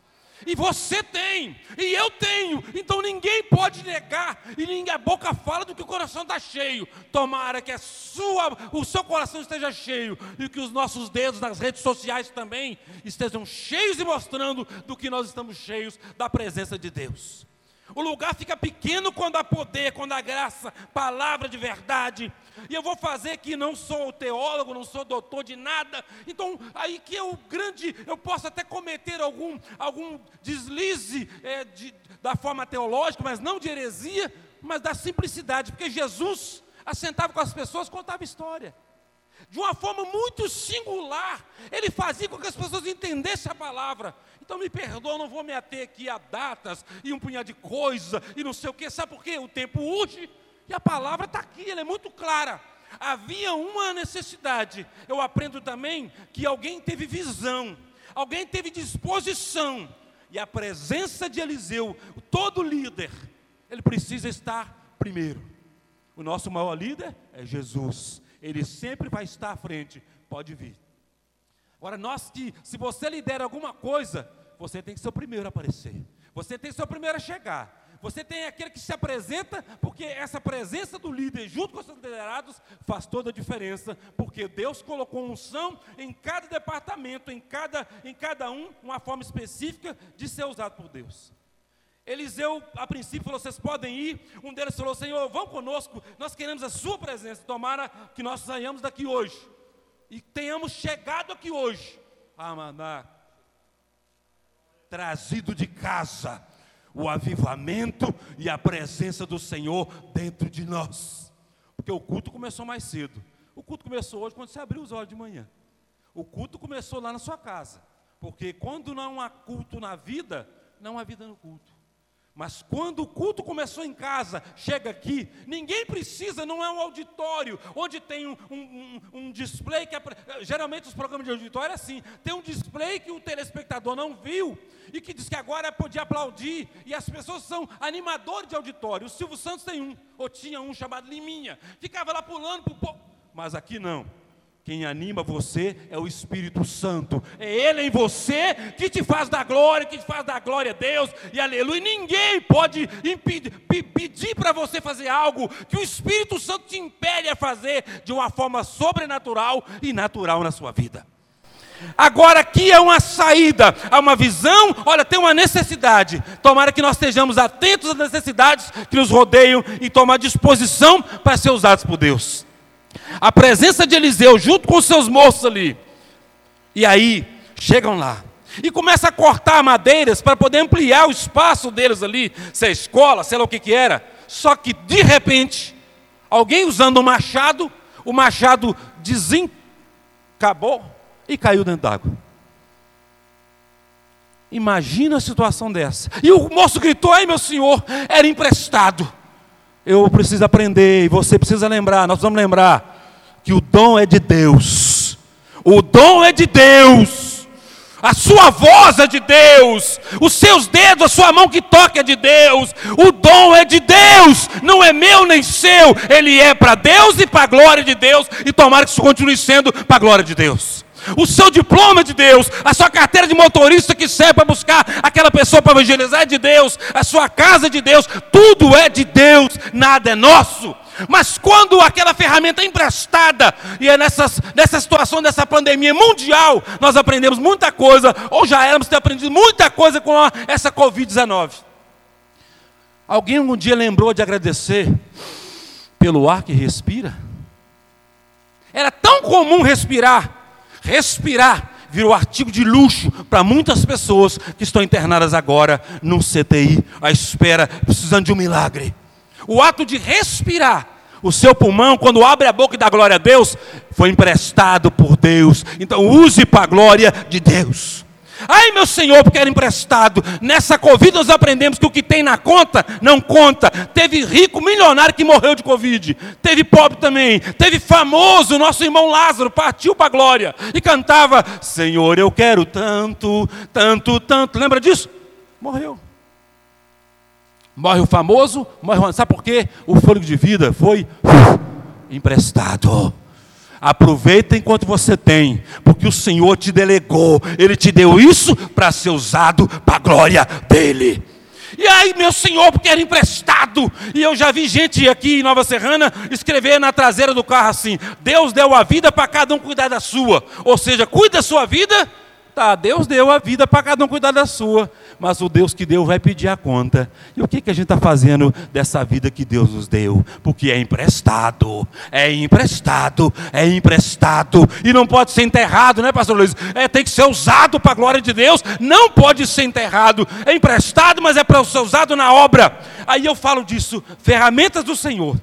E você tem, e eu tenho, então ninguém pode negar, e ninguém, a boca fala do que o coração está cheio. Tomara que a sua, o seu coração esteja cheio, e que os nossos dedos nas redes sociais também estejam cheios e mostrando do que nós estamos cheios da presença de Deus. O lugar fica pequeno quando há poder, quando há graça, palavra de verdade. E eu vou fazer que não sou teólogo, não sou doutor de nada. Então, aí que é o grande, eu posso até cometer algum, algum deslize é, de, da forma teológica, mas não de heresia, mas da simplicidade. Porque Jesus assentava com as pessoas, contava história de uma forma muito singular. Ele fazia com que as pessoas entendessem a palavra. Então me perdoa, não vou me ater aqui a datas e um punhado de coisa e não sei o que. Sabe por quê? O tempo urge e a palavra está aqui, ela é muito clara. Havia uma necessidade. Eu aprendo também que alguém teve visão, alguém teve disposição. E a presença de Eliseu, todo líder, ele precisa estar primeiro. O nosso maior líder é Jesus. Ele sempre vai estar à frente. Pode vir. Agora, nós que, se você lidera alguma coisa, você tem que ser o primeiro a aparecer. Você tem que ser o primeiro a chegar. Você tem aquele que se apresenta, porque essa presença do líder junto com os liderados faz toda a diferença, porque Deus colocou unção em cada departamento, em cada, em cada um, uma forma específica de ser usado por Deus. Eliseu, a princípio, falou: vocês podem ir. Um deles falou: Senhor, vão conosco, nós queremos a Sua presença. Tomara que nós saiamos daqui hoje e tenhamos chegado aqui hoje. Amaná, trazido de casa o avivamento e a presença do Senhor dentro de nós. Porque o culto começou mais cedo. O culto começou hoje quando você abriu os olhos de manhã. O culto começou lá na sua casa. Porque quando não há culto na vida, não há vida no culto. Mas quando o culto começou em casa, chega aqui, ninguém precisa, não é um auditório, onde tem um, um, um display que. Geralmente os programas de auditório é assim: tem um display que o telespectador não viu e que diz que agora podia aplaudir, e as pessoas são animadores de auditório. O Silvio Santos tem um, ou tinha um chamado Liminha, ficava lá pulando, mas aqui não. Quem anima você é o Espírito Santo. É Ele em você que te faz dar glória, que te faz dar glória a Deus e aleluia. Ninguém pode impedir, pedir para você fazer algo que o Espírito Santo te impele a fazer de uma forma sobrenatural e natural na sua vida. Agora aqui é uma saída, há uma visão, olha, tem uma necessidade. Tomara que nós estejamos atentos às necessidades que nos rodeiam e tomar disposição para ser usados por Deus a presença de Eliseu junto com seus moços ali. E aí, chegam lá. E começa a cortar madeiras para poder ampliar o espaço deles ali, se é escola, sei lá o que que era. Só que de repente, alguém usando um machado, o machado desencabou e caiu dentro d'água. Imagina a situação dessa. E o moço gritou: Ai, meu senhor, era emprestado. Eu preciso aprender, e você precisa lembrar, nós vamos lembrar que o dom é de Deus. O dom é de Deus. A sua voz é de Deus, os seus dedos, a sua mão que toca é de Deus, o dom é de Deus, não é meu nem seu, ele é para Deus e para a glória de Deus, e tomara que isso continue sendo para a glória de Deus. O seu diploma é de Deus, a sua carteira de motorista que serve para buscar aquela pessoa para evangelizar é de Deus, a sua casa é de Deus, tudo é de Deus, nada é nosso. Mas quando aquela ferramenta é emprestada, e é nessas, nessa situação dessa pandemia mundial, nós aprendemos muita coisa, ou já éramos ter aprendido muita coisa com a, essa Covid-19. Alguém um dia lembrou de agradecer pelo ar que respira? Era tão comum respirar, respirar virou artigo de luxo para muitas pessoas que estão internadas agora no CTI, à espera, precisando de um milagre. O ato de respirar, o seu pulmão, quando abre a boca e dá glória a Deus, foi emprestado por Deus. Então use para a glória de Deus. Ai, meu Senhor, porque era emprestado. Nessa Covid nós aprendemos que o que tem na conta não conta. Teve rico, milionário que morreu de Covid. Teve pobre também. Teve famoso, nosso irmão Lázaro, partiu para a glória e cantava: Senhor, eu quero tanto, tanto, tanto. Lembra disso? Morreu. Morre o famoso, morre o. Sabe por quê? O fôlego de vida foi emprestado. Aproveita enquanto você tem, porque o Senhor te delegou, Ele te deu isso para ser usado para a glória dEle. E aí, meu Senhor, porque era emprestado. E eu já vi gente aqui em Nova Serrana escrever na traseira do carro assim: Deus deu a vida para cada um cuidar da sua. Ou seja, cuida da sua vida Tá, Deus deu a vida para cada um cuidar da sua, mas o Deus que deu vai pedir a conta. E o que, que a gente está fazendo dessa vida que Deus nos deu? Porque é emprestado, é emprestado, é emprestado, e não pode ser enterrado, né, pastor Luiz? É, tem que ser usado para a glória de Deus, não pode ser enterrado, é emprestado, mas é para ser usado na obra. Aí eu falo disso, ferramentas do Senhor.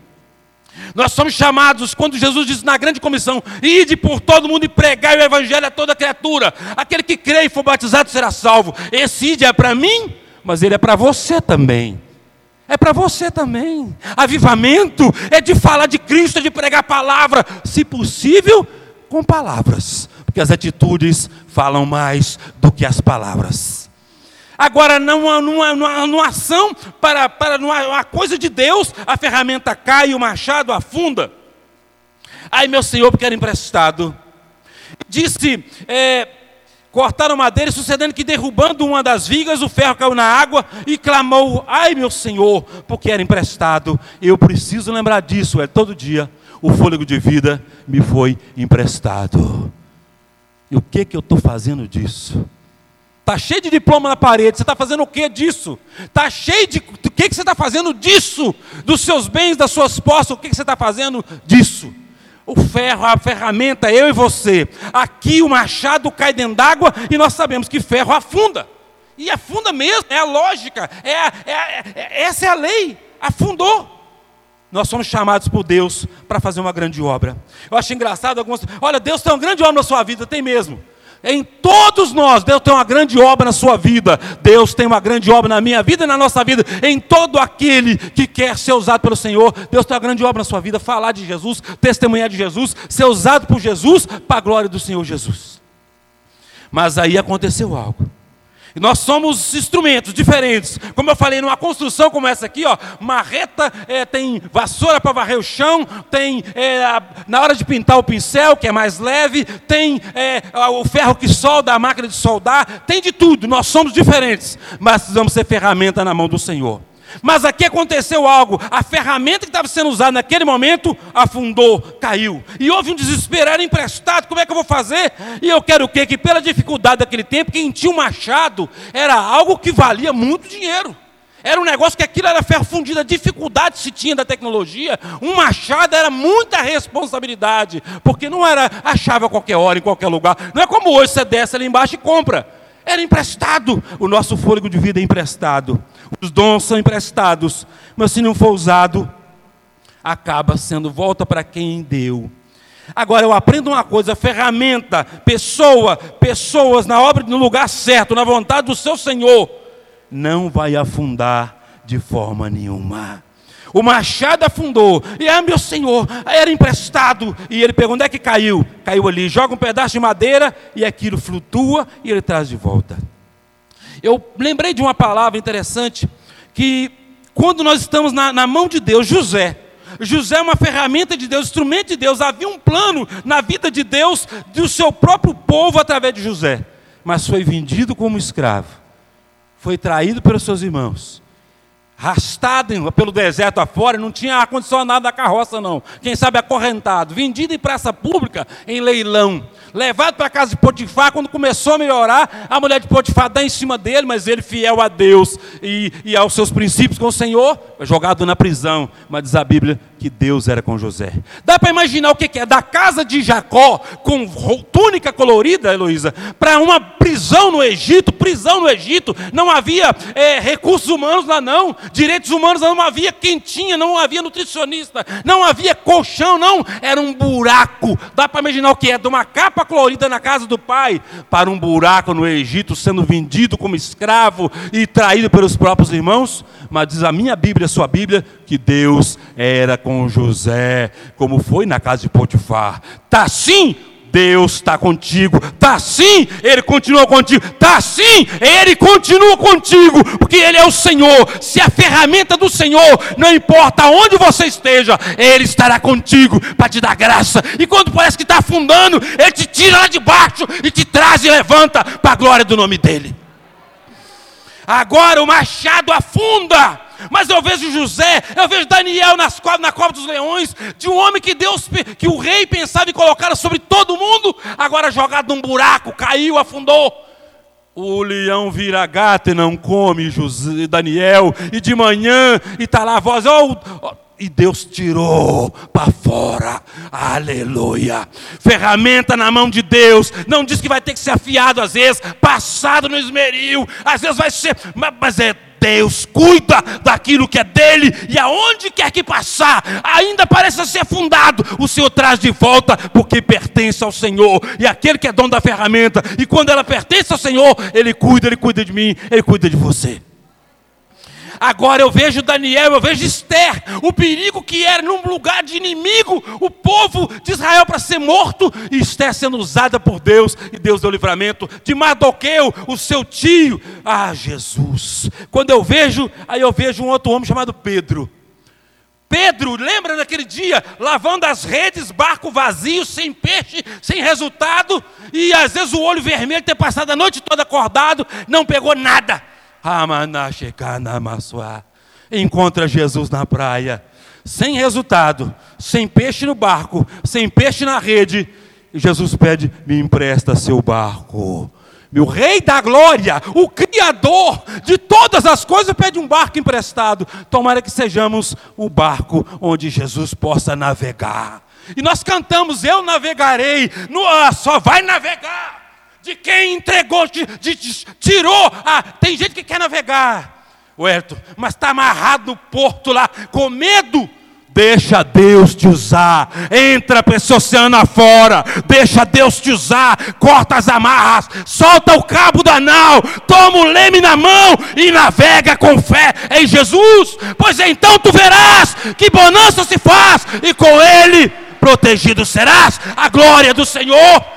Nós somos chamados, quando Jesus disse na grande comissão: ide por todo mundo e pregai o evangelho a toda criatura. Aquele que crê e for batizado será salvo. Esse ide é para mim, mas ele é para você também. É para você também. Avivamento é de falar de Cristo, é de pregar a palavra, se possível, com palavras, porque as atitudes falam mais do que as palavras. Agora, numa, numa, numa, ação para, para uma coisa de Deus, a ferramenta cai o machado afunda. Aí meu senhor, porque era emprestado, disse: é, cortaram madeira, sucedendo que derrubando uma das vigas, o ferro caiu na água e clamou: Ai meu senhor, porque era emprestado. Eu preciso lembrar disso, é todo dia. O fôlego de vida me foi emprestado. E o que que eu estou fazendo disso? Está cheio de diploma na parede. Você está fazendo o que disso? Está cheio de. O que, que você está fazendo disso? Dos seus bens, das suas posses, o que, que você está fazendo disso? O ferro, a ferramenta, eu e você. Aqui o machado cai dentro d'água e nós sabemos que ferro afunda. E afunda mesmo, é a lógica, é, a, é, a, é essa é a lei. Afundou. Nós somos chamados por Deus para fazer uma grande obra. Eu acho engraçado algumas. Olha, Deus tem uma grande obra na sua vida, tem mesmo. Em todos nós, Deus tem uma grande obra na sua vida. Deus tem uma grande obra na minha vida e na nossa vida. Em todo aquele que quer ser usado pelo Senhor, Deus tem uma grande obra na sua vida. Falar de Jesus, testemunhar de Jesus, ser usado por Jesus para a glória do Senhor Jesus. Mas aí aconteceu algo. Nós somos instrumentos diferentes. Como eu falei, numa construção como essa aqui, ó, marreta, é, tem vassoura para varrer o chão, tem é, a, na hora de pintar o pincel, que é mais leve, tem é, o ferro que solda, a máquina de soldar, tem de tudo. Nós somos diferentes, mas precisamos ser ferramenta na mão do Senhor. Mas aqui aconteceu algo. A ferramenta que estava sendo usada naquele momento afundou, caiu. E houve um desespero, era emprestado, como é que eu vou fazer? E eu quero o quê? Que pela dificuldade daquele tempo, quem tinha um machado era algo que valia muito dinheiro. Era um negócio que aquilo era ferro fundido, a dificuldade se tinha da tecnologia. Um machado era muita responsabilidade, porque não era achava a qualquer hora, em qualquer lugar. Não é como hoje você desce ali embaixo e compra. Era emprestado. O nosso fôlego de vida é emprestado. Os dons são emprestados, mas se não for usado, acaba sendo volta para quem deu. Agora eu aprendo uma coisa: ferramenta, pessoa, pessoas na obra no lugar certo, na vontade do seu Senhor, não vai afundar de forma nenhuma. O machado afundou, e ah, meu senhor, era emprestado, e ele pergunta: onde é que caiu? Caiu ali, joga um pedaço de madeira, e aquilo flutua, e ele traz de volta. Eu lembrei de uma palavra interessante que quando nós estamos na, na mão de Deus, José, José é uma ferramenta de Deus, instrumento de Deus. Havia um plano na vida de Deus, do seu próprio povo através de José. Mas foi vendido como escravo, foi traído pelos seus irmãos, arrastado pelo deserto afora, não tinha ar-condicionado na carroça, não. Quem sabe acorrentado, vendido em praça pública, em leilão. Levado para a casa de Potifar, quando começou a melhorar, a mulher de Potifar dá em cima dele, mas ele fiel a Deus e, e aos seus princípios com o Senhor, foi jogado na prisão, mas diz a Bíblia que Deus era com José. Dá para imaginar o que é da casa de Jacó com túnica colorida, Heloísa, para uma prisão no Egito, prisão no Egito, não havia é, recursos humanos lá não, direitos humanos não havia quentinha, não havia nutricionista, não havia colchão, não, era um buraco. Dá para imaginar o que é de uma capa colorida na casa do pai para um buraco no Egito, sendo vendido como escravo e traído pelos próprios irmãos? Mas diz a minha Bíblia, a sua Bíblia, que Deus era com José, como foi na casa de Potifar. Tá sim, Deus está contigo. Tá sim, Ele continua contigo. Tá sim, Ele continua contigo, porque Ele é o Senhor. Se a ferramenta do Senhor, não importa onde você esteja, Ele estará contigo para te dar graça. E quando parece que está afundando, Ele te tira lá de baixo e te traz e levanta para a glória do nome dEle. Agora o machado afunda. Mas eu vejo José, eu vejo Daniel nas, na cova dos leões, de um homem que Deus, que o rei pensava em colocar sobre todo mundo, agora jogado num buraco, caiu, afundou. O leão vira gato e não come José, Daniel, e de manhã, e está lá a voz, oh, oh, e Deus tirou para fora, aleluia. Ferramenta na mão de Deus, não diz que vai ter que ser afiado às vezes, passado no esmeril, às vezes vai ser, mas é Deus cuida daquilo que é dele, e aonde quer que passar, ainda pareça ser fundado, o Senhor traz de volta, porque pertence ao Senhor, e aquele que é dono da ferramenta, e quando ela pertence ao Senhor, Ele cuida, Ele cuida de mim, Ele cuida de você. Agora eu vejo Daniel, eu vejo Esther, o perigo que era num lugar de inimigo, o povo de Israel para ser morto, e Esther sendo usada por Deus, e Deus deu livramento de Mardoqueu, o seu tio. Ah, Jesus! Quando eu vejo, aí eu vejo um outro homem chamado Pedro. Pedro, lembra daquele dia, lavando as redes, barco vazio, sem peixe, sem resultado, e às vezes o olho vermelho, ter passado a noite toda acordado, não pegou nada. Encontra Jesus na praia, sem resultado, sem peixe no barco, sem peixe na rede. E Jesus pede: me empresta seu barco. Meu Rei da Glória, o Criador de todas as coisas, pede um barco emprestado. Tomara que sejamos o barco onde Jesus possa navegar. E nós cantamos: Eu navegarei, no, ah, só vai navegar de quem entregou, de, de, tirou. Ah, tem gente que quer navegar, Huerto, mas está amarrado no porto lá, com medo. Deixa Deus te usar. Entra para esse oceano afora. Deixa Deus te usar. Corta as amarras. Solta o cabo da nau. Toma o leme na mão e navega com fé em Jesus. Pois então tu verás que bonança se faz e com ele protegido serás. A glória do Senhor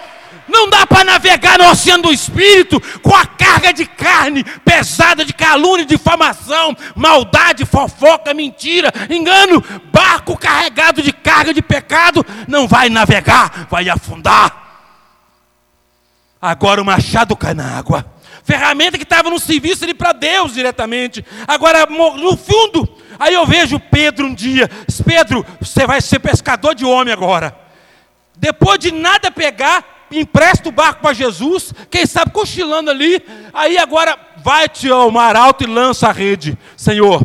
não dá para navegar no oceano do espírito com a carga de carne pesada de calúnia, difamação, maldade, fofoca, mentira, engano. Barco carregado de carga de pecado não vai navegar, vai afundar. Agora o machado cai na água. Ferramenta que estava no serviço ali para Deus diretamente. Agora no fundo, aí eu vejo Pedro um dia. Pedro, você vai ser pescador de homem agora. Depois de nada pegar, empresta o barco para Jesus, quem sabe cochilando ali, aí agora vai-te ao mar alto e lança a rede. Senhor,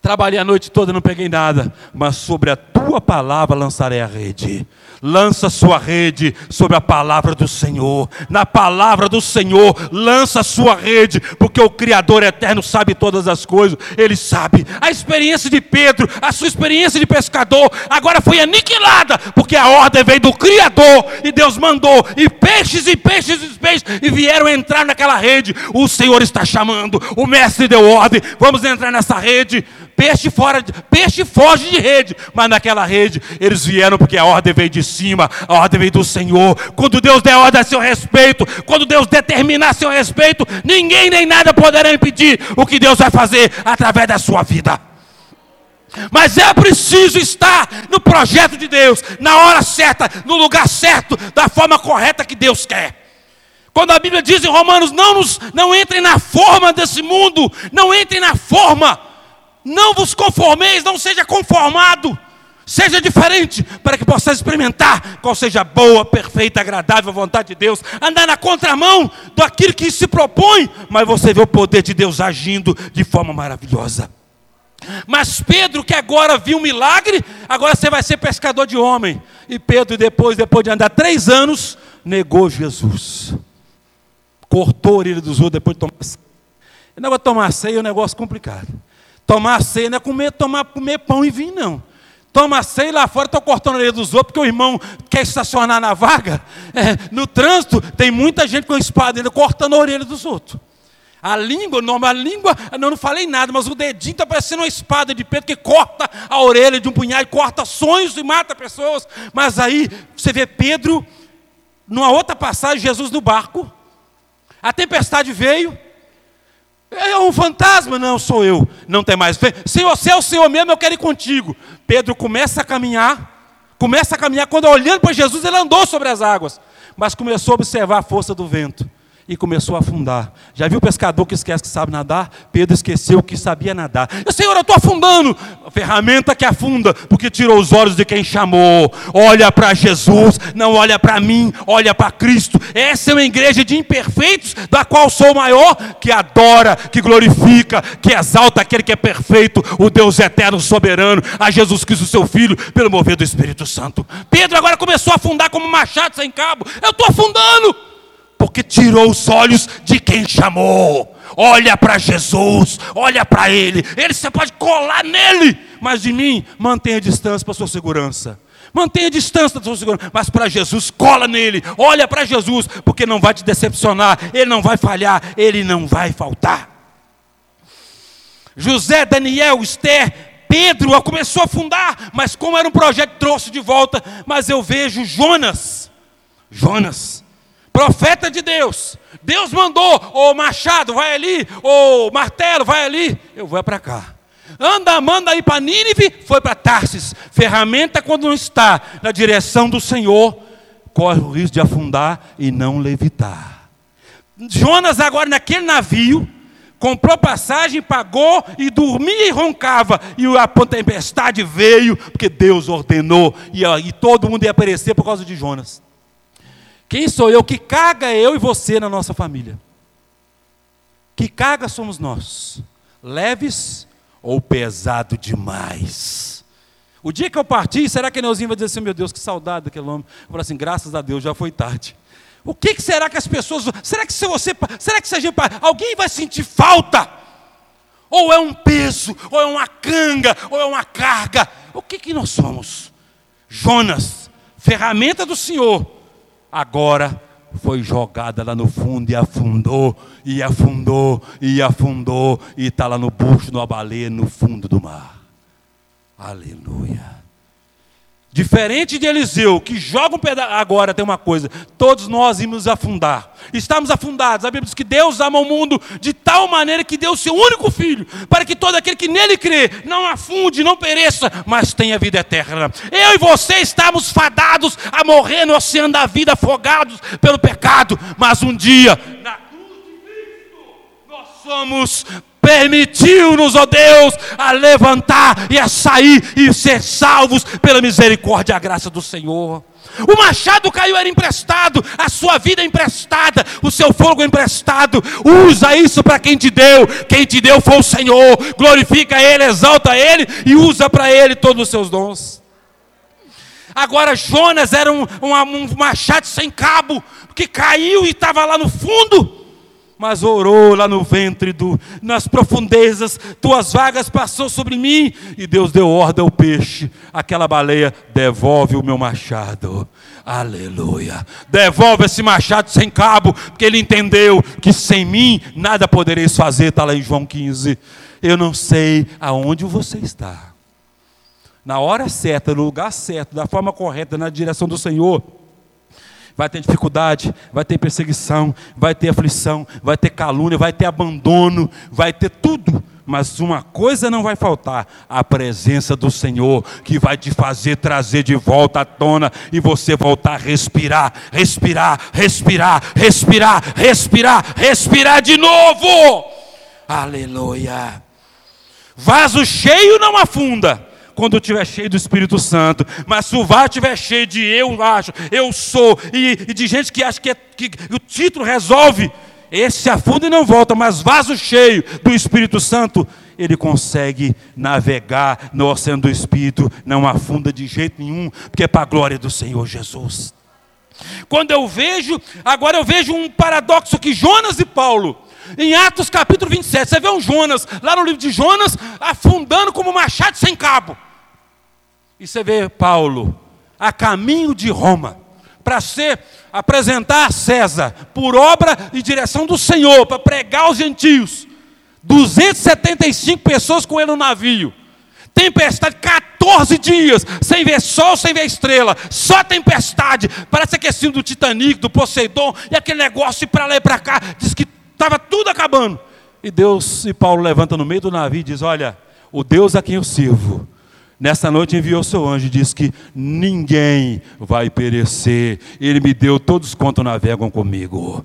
trabalhei a noite toda, não peguei nada, mas sobre a tua palavra lançarei a rede lança sua rede sobre a palavra do Senhor. Na palavra do Senhor, lança sua rede, porque o Criador eterno sabe todas as coisas, ele sabe. A experiência de Pedro, a sua experiência de pescador, agora foi aniquilada, porque a ordem veio do Criador e Deus mandou, e peixes e peixes e peixes, e vieram entrar naquela rede. O Senhor está chamando, o Mestre deu ordem, vamos entrar nessa rede. Peixe fora, peixe foge de rede, mas naquela rede eles vieram porque a ordem veio de cima, a ordem veio do Senhor. Quando Deus der ordem a seu respeito, quando Deus determinar a seu respeito, ninguém nem nada poderá impedir o que Deus vai fazer através da sua vida. Mas é preciso estar no projeto de Deus, na hora certa, no lugar certo, da forma correta que Deus quer. Quando a Bíblia diz em Romanos: não, nos, não entrem na forma desse mundo, não entrem na forma não vos conformeis, não seja conformado. Seja diferente, para que possa experimentar qual seja a boa, perfeita, agradável vontade de Deus. Andar na contramão daquilo que se propõe, mas você vê o poder de Deus agindo de forma maravilhosa. Mas Pedro, que agora viu um milagre, agora você vai ser pescador de homem. E Pedro, depois, depois de andar três anos, negou Jesus. Cortou a orelha dos outros depois de tomar ceia. O negócio de tomar ceia é um negócio complicado. Tomar ceia não é comer, tomar, comer pão e vinho, não. Toma ceia lá fora, estou cortando a orelha dos outros, porque o irmão quer estacionar na vaga. É, no trânsito, tem muita gente com espada ainda cortando a orelha dos outros. A língua, não, a língua, não, não falei nada, mas o dedinho está parecendo uma espada de Pedro que corta a orelha de um punhado, corta sonhos e mata pessoas. Mas aí você vê Pedro, numa outra passagem, Jesus no barco, a tempestade veio. É um fantasma? Não, sou eu. Não tem mais. Senhor, se é o Senhor mesmo, eu quero ir contigo. Pedro começa a caminhar, começa a caminhar. Quando olhando para Jesus, ele andou sobre as águas, mas começou a observar a força do vento e começou a afundar. Já viu o pescador que esquece que sabe nadar? Pedro esqueceu que sabia nadar. Senhor, eu estou afundando. A ferramenta que afunda, porque tirou os olhos de quem chamou. Olha para Jesus, não olha para mim, olha para Cristo. Essa é uma igreja de imperfeitos, da qual sou o maior, que adora, que glorifica, que exalta aquele que é perfeito, o Deus eterno, soberano, a Jesus Cristo, seu Filho, pelo mover do Espírito Santo. Pedro agora começou a afundar como machado sem cabo. Eu estou afundando porque tirou os olhos de quem chamou. Olha para Jesus, olha para Ele. Ele você pode colar nele, mas de mim mantenha distância para sua segurança. Mantenha distância da sua segurança, mas para Jesus, cola nele, olha para Jesus, porque não vai te decepcionar, ele não vai falhar, ele não vai faltar. José, Daniel, Esther, Pedro começou a fundar, mas como era um projeto, trouxe de volta. Mas eu vejo Jonas, Jonas, profeta de Deus. Deus mandou, o machado vai ali, o martelo vai ali, eu vou para cá. Anda, manda aí para Nínive, foi para Tarsis. Ferramenta quando não está na direção do Senhor, corre o risco de afundar e não levitar. Jonas agora naquele navio, comprou passagem, pagou e dormia e roncava. E a tempestade veio, porque Deus ordenou, e, e todo mundo ia aparecer por causa de Jonas. Quem sou eu? Que caga eu e você na nossa família? Que caga somos nós? Leves ou pesado demais? O dia que eu partir, será que Neuzinho vai dizer assim, meu Deus, que saudade daquele homem? Eu falo assim, graças a Deus, já foi tarde. O que, que será que as pessoas. Será que se você. Será que se a gente. Alguém vai sentir falta? Ou é um peso, ou é uma canga, ou é uma carga. O que, que nós somos? Jonas, ferramenta do Senhor agora foi jogada lá no fundo e afundou, e afundou, e afundou, e está lá no bucho, numa baleia, no fundo do mar. Aleluia. Diferente de Eliseu, que joga um pedaço. Agora tem uma coisa: todos nós íamos afundar. Estamos afundados. A Bíblia diz que Deus ama o mundo de tal maneira que deu o seu único filho, para que todo aquele que nele crê não afunde, não pereça, mas tenha vida eterna. Eu e você estamos fadados a morrer no oceano da vida, afogados pelo pecado. Mas um dia, na cruz de Cristo, nós somos permitiu-nos, ó Deus, a levantar e a sair e ser salvos pela misericórdia e a graça do Senhor. O machado caiu, era emprestado, a sua vida é emprestada, o seu fogo é emprestado. Usa isso para quem te deu. Quem te deu foi o Senhor. Glorifica Ele, exalta Ele e usa para Ele todos os seus dons. Agora Jonas era um, um, um machado sem cabo, que caiu e estava lá no fundo mas orou lá no ventre, do, nas profundezas, tuas vagas passou sobre mim, e Deus deu ordem ao peixe, aquela baleia, devolve o meu machado, aleluia, devolve esse machado sem cabo, porque ele entendeu que sem mim nada podereis fazer, está lá em João 15, eu não sei aonde você está, na hora certa, no lugar certo, da forma correta, na direção do Senhor, vai ter dificuldade, vai ter perseguição, vai ter aflição, vai ter calúnia, vai ter abandono, vai ter tudo. Mas uma coisa não vai faltar: a presença do Senhor, que vai te fazer trazer de volta à tona e você voltar a respirar, respirar, respirar, respirar, respirar, respirar de novo. Aleluia. Vaso cheio não afunda quando estiver cheio do Espírito Santo. Mas se o vaso estiver cheio de eu acho, eu sou, e, e de gente que acha que, é, que o título resolve, esse afunda e não volta, mas vaso cheio do Espírito Santo, ele consegue navegar no oceano do Espírito, não afunda de jeito nenhum, porque é para a glória do Senhor Jesus. Quando eu vejo, agora eu vejo um paradoxo que Jonas e Paulo, em Atos capítulo 27, você vê um Jonas, lá no livro de Jonas, afundando como machado sem cabo. E você vê Paulo, a caminho de Roma, para ser apresentar a César por obra e direção do Senhor, para pregar aos gentios. 275 pessoas com ele no navio. Tempestade, 14 dias, sem ver sol, sem ver estrela, só tempestade. Parece aquele do Titanic, do Poseidon, e aquele negócio para lá e para cá. Diz que estava tudo acabando. E Deus e Paulo levanta no meio do navio e diz: Olha, o Deus a quem eu sirvo, nessa noite enviou seu anjo e disse que ninguém vai perecer. Ele me deu, todos quanto navegam comigo.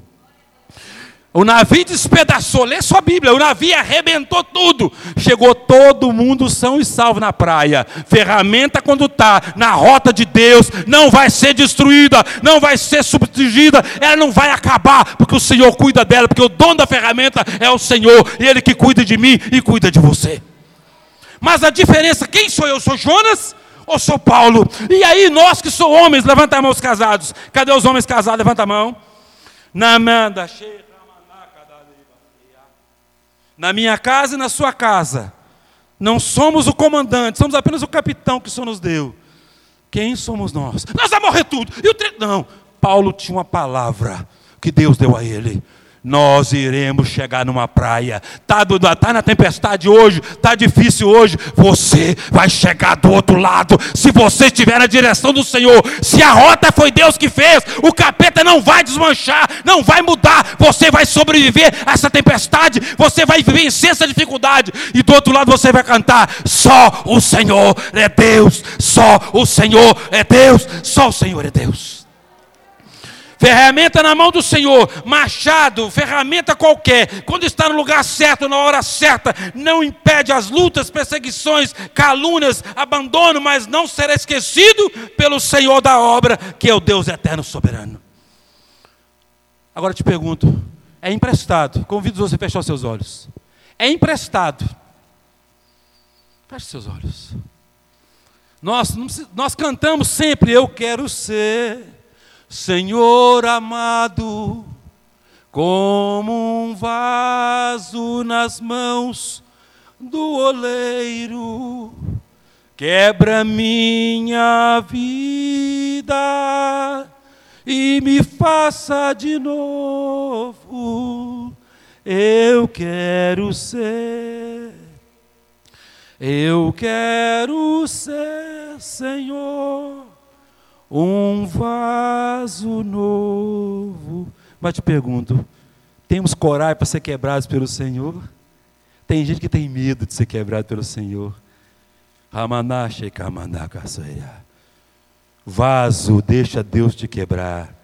O navio despedaçou, lê sua Bíblia, o navio arrebentou tudo. Chegou todo mundo são e salvo na praia. Ferramenta quando está na rota de Deus, não vai ser destruída, não vai ser substituída, ela não vai acabar, porque o Senhor cuida dela, porque o dono da ferramenta é o Senhor, e Ele que cuida de mim e cuida de você. Mas a diferença, quem sou eu? Sou Jonas ou sou Paulo? E aí, nós que somos homens, levanta a mão os casados. Cadê os homens casados? Levanta a mão. Na manda, cheia na minha casa e na sua casa. Não somos o comandante, somos apenas o capitão que o Senhor nos deu. Quem somos nós? Nós vamos morrer tudo. E o tre... Não, Paulo tinha uma palavra que Deus deu a ele nós iremos chegar numa praia. Está tá na tempestade hoje, está difícil hoje. Você vai chegar do outro lado. Se você estiver na direção do Senhor, se a rota foi Deus que fez, o capeta não vai desmanchar, não vai mudar. Você vai sobreviver a essa tempestade, você vai vencer essa dificuldade. E do outro lado você vai cantar: só o Senhor é Deus, só o Senhor é Deus, só o Senhor é Deus. Ferramenta na mão do Senhor, machado, ferramenta qualquer, quando está no lugar certo, na hora certa, não impede as lutas, perseguições, calúnias, abandono, mas não será esquecido pelo Senhor da obra, que é o Deus eterno soberano. Agora te pergunto, é emprestado, convido você a fechar seus olhos. É emprestado. Feche seus olhos. Nós, nós cantamos sempre, eu quero ser Senhor amado, como um vaso nas mãos do oleiro, quebra minha vida e me faça de novo. Eu quero ser, eu quero ser, Senhor um vaso novo. Mas te pergunto: temos coragem para ser quebrados pelo Senhor? Tem gente que tem medo de ser quebrado pelo Senhor. Vaso, deixa Deus te quebrar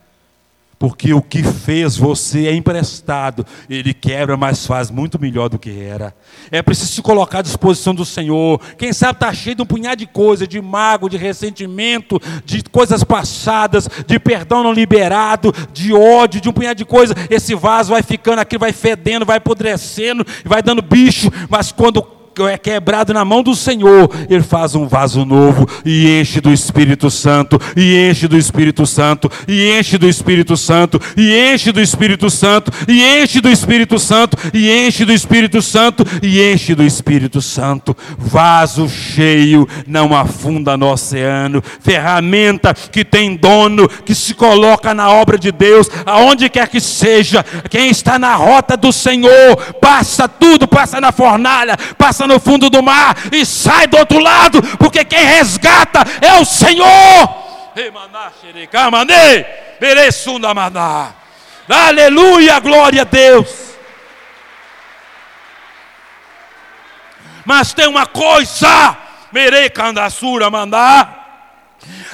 porque o que fez você é emprestado, ele quebra, mas faz muito melhor do que era. É preciso se colocar à disposição do Senhor. Quem sabe está cheio de um punhado de coisas, de mago, de ressentimento, de coisas passadas, de perdão não liberado, de ódio, de um punhado de coisas. Esse vaso vai ficando aqui, vai fedendo, vai apodrecendo, vai dando bicho, mas quando é quebrado na mão do Senhor, Ele faz um vaso novo e enche do Espírito Santo, e enche do Espírito Santo, e enche do Espírito Santo, e enche do Espírito Santo, e enche do Espírito Santo, e enche do Espírito Santo, e enche do Espírito Santo. Vaso cheio não afunda no oceano, ferramenta que tem dono, que se coloca na obra de Deus, aonde quer que seja, quem está na rota do Senhor, passa tudo, passa na fornalha, passa no fundo do mar e sai do outro lado, porque quem resgata é o Senhor. Aleluia, glória a Deus. Mas tem uma coisa, merei candassura mandar.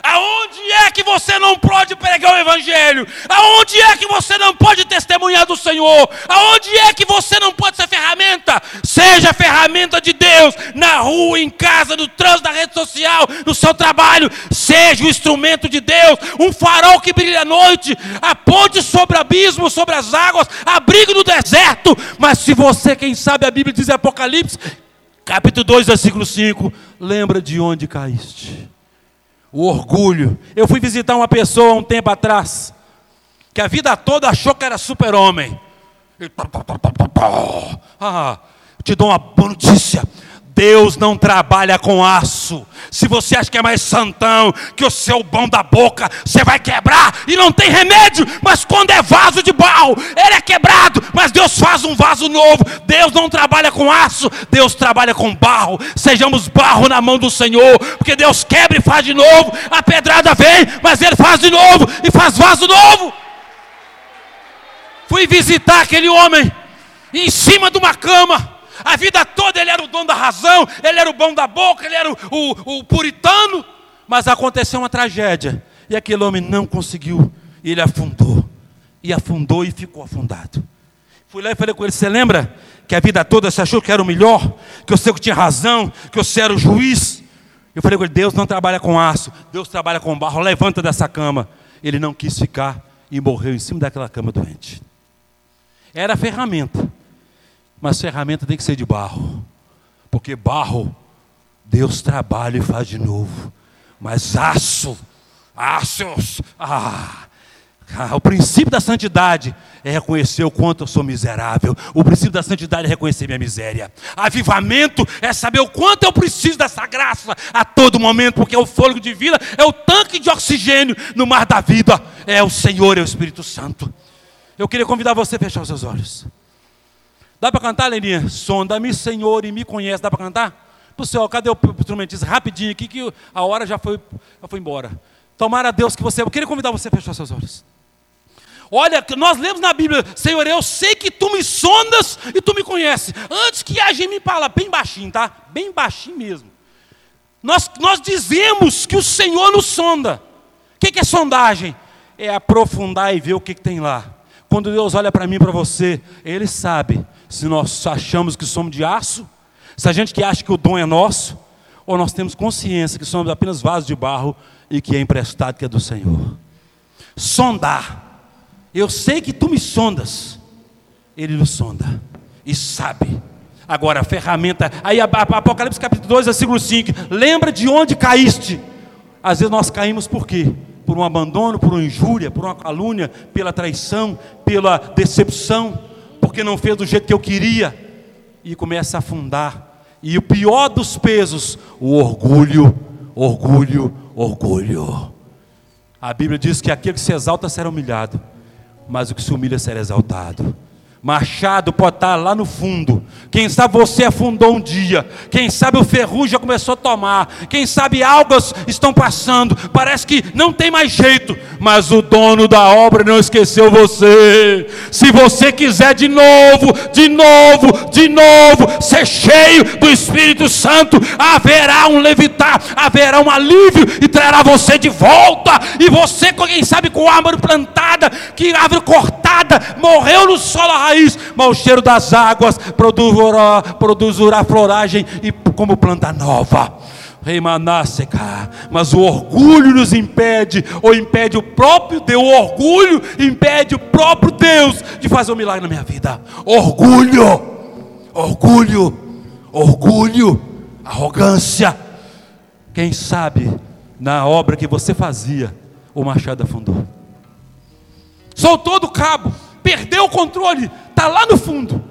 Aonde é que você não pode pregar o evangelho? Aonde é que você não pode testemunhar do Senhor? Aonde é que você não pode ser ferramenta? Seja ferramenta de Deus na rua, em casa, no trânsito, na rede social, no seu trabalho. Seja o instrumento de Deus, um farol que brilha à noite, a ponte sobre o abismo, sobre as águas, abrigo no deserto. Mas se você, quem sabe, a Bíblia diz em Apocalipse, capítulo 2, versículo 5, lembra de onde caíste. O orgulho. Eu fui visitar uma pessoa um tempo atrás, que a vida toda achou que era super-homem. Ah, te dou uma boa notícia. Deus não trabalha com aço. Se você acha que é mais santão que o seu bom da boca, você vai quebrar e não tem remédio. Mas quando é vaso de barro, ele é quebrado, mas Deus faz um vaso novo. Deus não trabalha com aço, Deus trabalha com barro. Sejamos barro na mão do Senhor, porque Deus quebra e faz de novo. A pedrada vem, mas ele faz de novo e faz vaso novo. Fui visitar aquele homem em cima de uma cama a vida toda ele era o dono da razão, ele era o bom da boca, ele era o, o, o puritano. Mas aconteceu uma tragédia. E aquele homem não conseguiu. E ele afundou. E afundou e ficou afundado. Fui lá e falei com ele: Você lembra que a vida toda você achou que era o melhor? Que você tinha razão? Que você era o juiz? Eu falei com ele: Deus não trabalha com aço, Deus trabalha com barro. Levanta dessa cama. Ele não quis ficar e morreu em cima daquela cama doente. Era a ferramenta. Mas ferramenta tem que ser de barro. Porque barro, Deus trabalha e faz de novo. Mas aço, aços, ah, o princípio da santidade é reconhecer o quanto eu sou miserável. O princípio da santidade é reconhecer minha miséria. Avivamento é saber o quanto eu preciso dessa graça a todo momento, porque é o fôlego de vida, é o tanque de oxigênio no mar da vida. É o Senhor, é o Espírito Santo. Eu queria convidar você a fechar os seus olhos. Dá para cantar, Leninha? Sonda-me, Senhor, e me conhece. Dá para cantar? Pro céu, cadê o instrumentista? Rapidinho aqui, que a hora já foi, já foi embora. Tomara a Deus que você. Eu queria convidar você a fechar seus olhos. Olha, nós lemos na Bíblia, Senhor, eu sei que tu me sondas e tu me conheces. Antes que haja em mim fala, bem baixinho, tá? Bem baixinho mesmo. Nós, nós dizemos que o Senhor nos sonda. O que, que é sondagem? É aprofundar e ver o que, que tem lá. Quando Deus olha para mim e para você, Ele sabe se nós achamos que somos de aço, se a gente que acha que o dom é nosso, ou nós temos consciência que somos apenas vasos de barro e que é emprestado que é do Senhor. Sondar. Eu sei que tu me sondas. Ele nos sonda e sabe. Agora, a ferramenta. Aí, Apocalipse capítulo 2, versículo 5. Lembra de onde caíste. Às vezes nós caímos por quê? Por um abandono, por uma injúria, por uma calúnia, pela traição, pela decepção porque não fez do jeito que eu queria, e começa a afundar. E o pior dos pesos, o orgulho, orgulho, orgulho. A Bíblia diz que aquele que se exalta será humilhado, mas o que se humilha será exaltado. Machado pode estar lá no fundo. Quem sabe você afundou um dia. Quem sabe o ferrugem já começou a tomar. Quem sabe algas estão passando. Parece que não tem mais jeito. Mas o dono da obra não esqueceu você. Se você quiser de novo, de novo, de novo, ser cheio do Espírito Santo, haverá um levitar, haverá um alívio e trará você de volta. E você, quem sabe, com árvore plantada, que árvore cortada, morreu no solo raiz, mas o cheiro das águas produzirá, produzirá floragem e como planta nova. Mas o orgulho nos impede, ou impede o próprio Deus, o orgulho impede o próprio Deus de fazer um milagre na minha vida. Orgulho, orgulho, orgulho, arrogância. Quem sabe na obra que você fazia, o machado afundou. Soltou do cabo, perdeu o controle, está lá no fundo.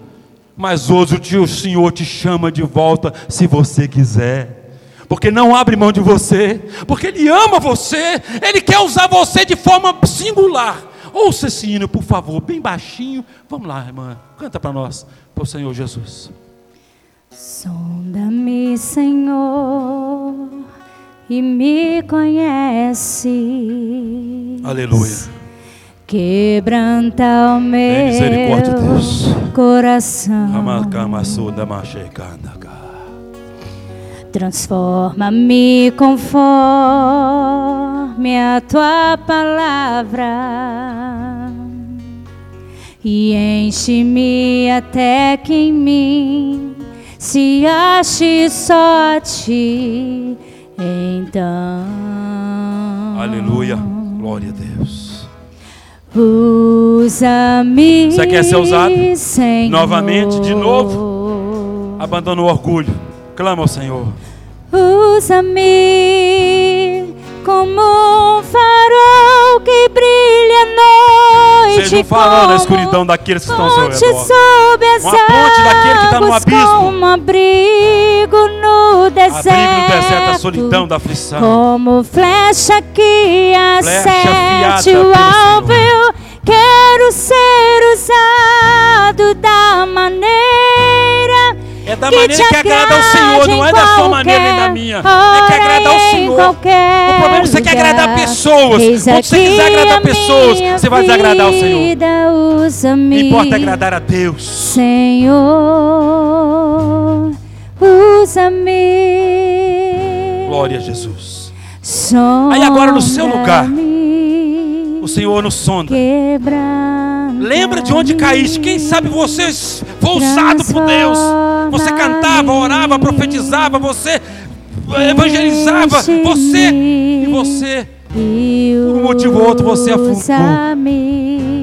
Mas hoje o Senhor te chama de volta se você quiser. Porque não abre mão de você, porque Ele ama você, Ele quer usar você de forma singular. Ouça esse hino, por favor, bem baixinho. Vamos lá, irmã, canta para nós, para o Senhor Jesus. Sonda-me, Senhor, e me conhece. Aleluia. Quebranta o meu coração. Transforma-me conforme a tua palavra e enche-me até que em mim se ache só a ti. Então, Aleluia. Glória a Deus. Usa-me. Você quer ser usado? Senhor. Novamente, de novo. Abandona o orgulho. Clama ao Senhor. Usa-me como um farol que brilha à noite. Seja um farol na escuridão daqueles que estão ao seu redor. Sob as Uma ponte daquele que está no abismo. Como abrigo no deserto. Abrigo no deserto da solidão, da aflição. Como flecha que acerte o alvo. Eu quero ser usado da maneira é da maneira que, agrada ao Senhor, não é da sua maneira nem da minha. É que agrada ao Senhor. O problema é que você quer agradar pessoas. Quando você quiser agradar pessoas, você vai desagradar ao Senhor. Não importa agradar a Deus. Senhor, usa-me. Glória a Jesus. Aí agora no seu lugar, o Senhor nos sonda. Lembra de onde caíste. Quem sabe você foi usado por Deus. Você cantava, orava, profetizava, você evangelizava, você e você por um motivo ou outro você afundou.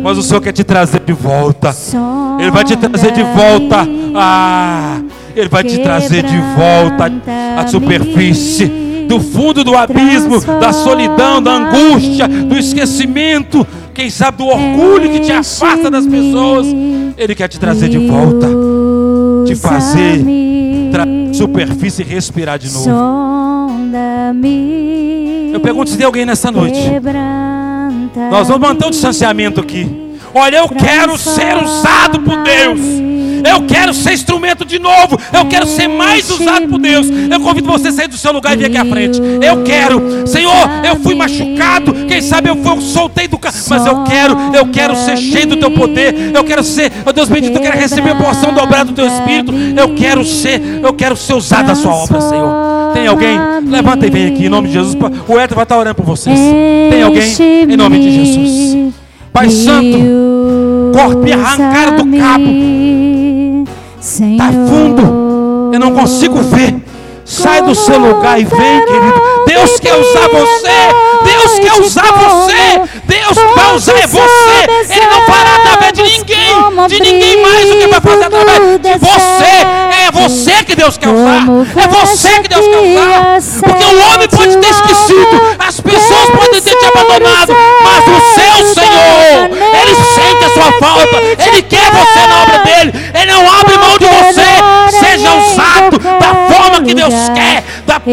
Mas o Senhor quer te trazer de volta. Ele vai te trazer de volta. Ah, ele vai te trazer de volta à superfície do fundo do abismo, da solidão, da angústia, do esquecimento, quem sabe do orgulho que te afasta das pessoas. Ele quer te trazer de volta, te fazer superfície e respirar de novo. Eu pergunto se tem alguém nessa noite. Nós vamos manter o distanciamento aqui. Olha, eu quero ser usado por Deus. Eu quero ser instrumento de novo. Eu quero ser mais usado por Deus. Eu convido você a sair do seu lugar e vir aqui à frente. Eu quero, Senhor, eu fui machucado. Quem sabe eu, fui, eu soltei do carro. Mas eu quero, eu quero ser cheio do teu poder. Eu quero ser, oh Deus bendito, eu quero receber a porção dobrada do teu espírito. Eu quero ser, eu quero ser usado da sua obra, Senhor. Tem alguém? Levanta e vem aqui em nome de Jesus. O Eto vai estar orando por vocês. Tem alguém? Em nome de Jesus. Pai Santo, corte e do cabo. Está fundo. Eu não consigo ver. Sai do seu lugar e vem, querido. Deus quer usar você. Deus quer usar você. Deus vai usar é você. Ele não fará através de ninguém. De ninguém mais do que vai fazer através de você. É você que Deus quer usar. É você que Deus quer usar. Porque o homem pode ter esquecido. As pessoas podem ter te abandonado.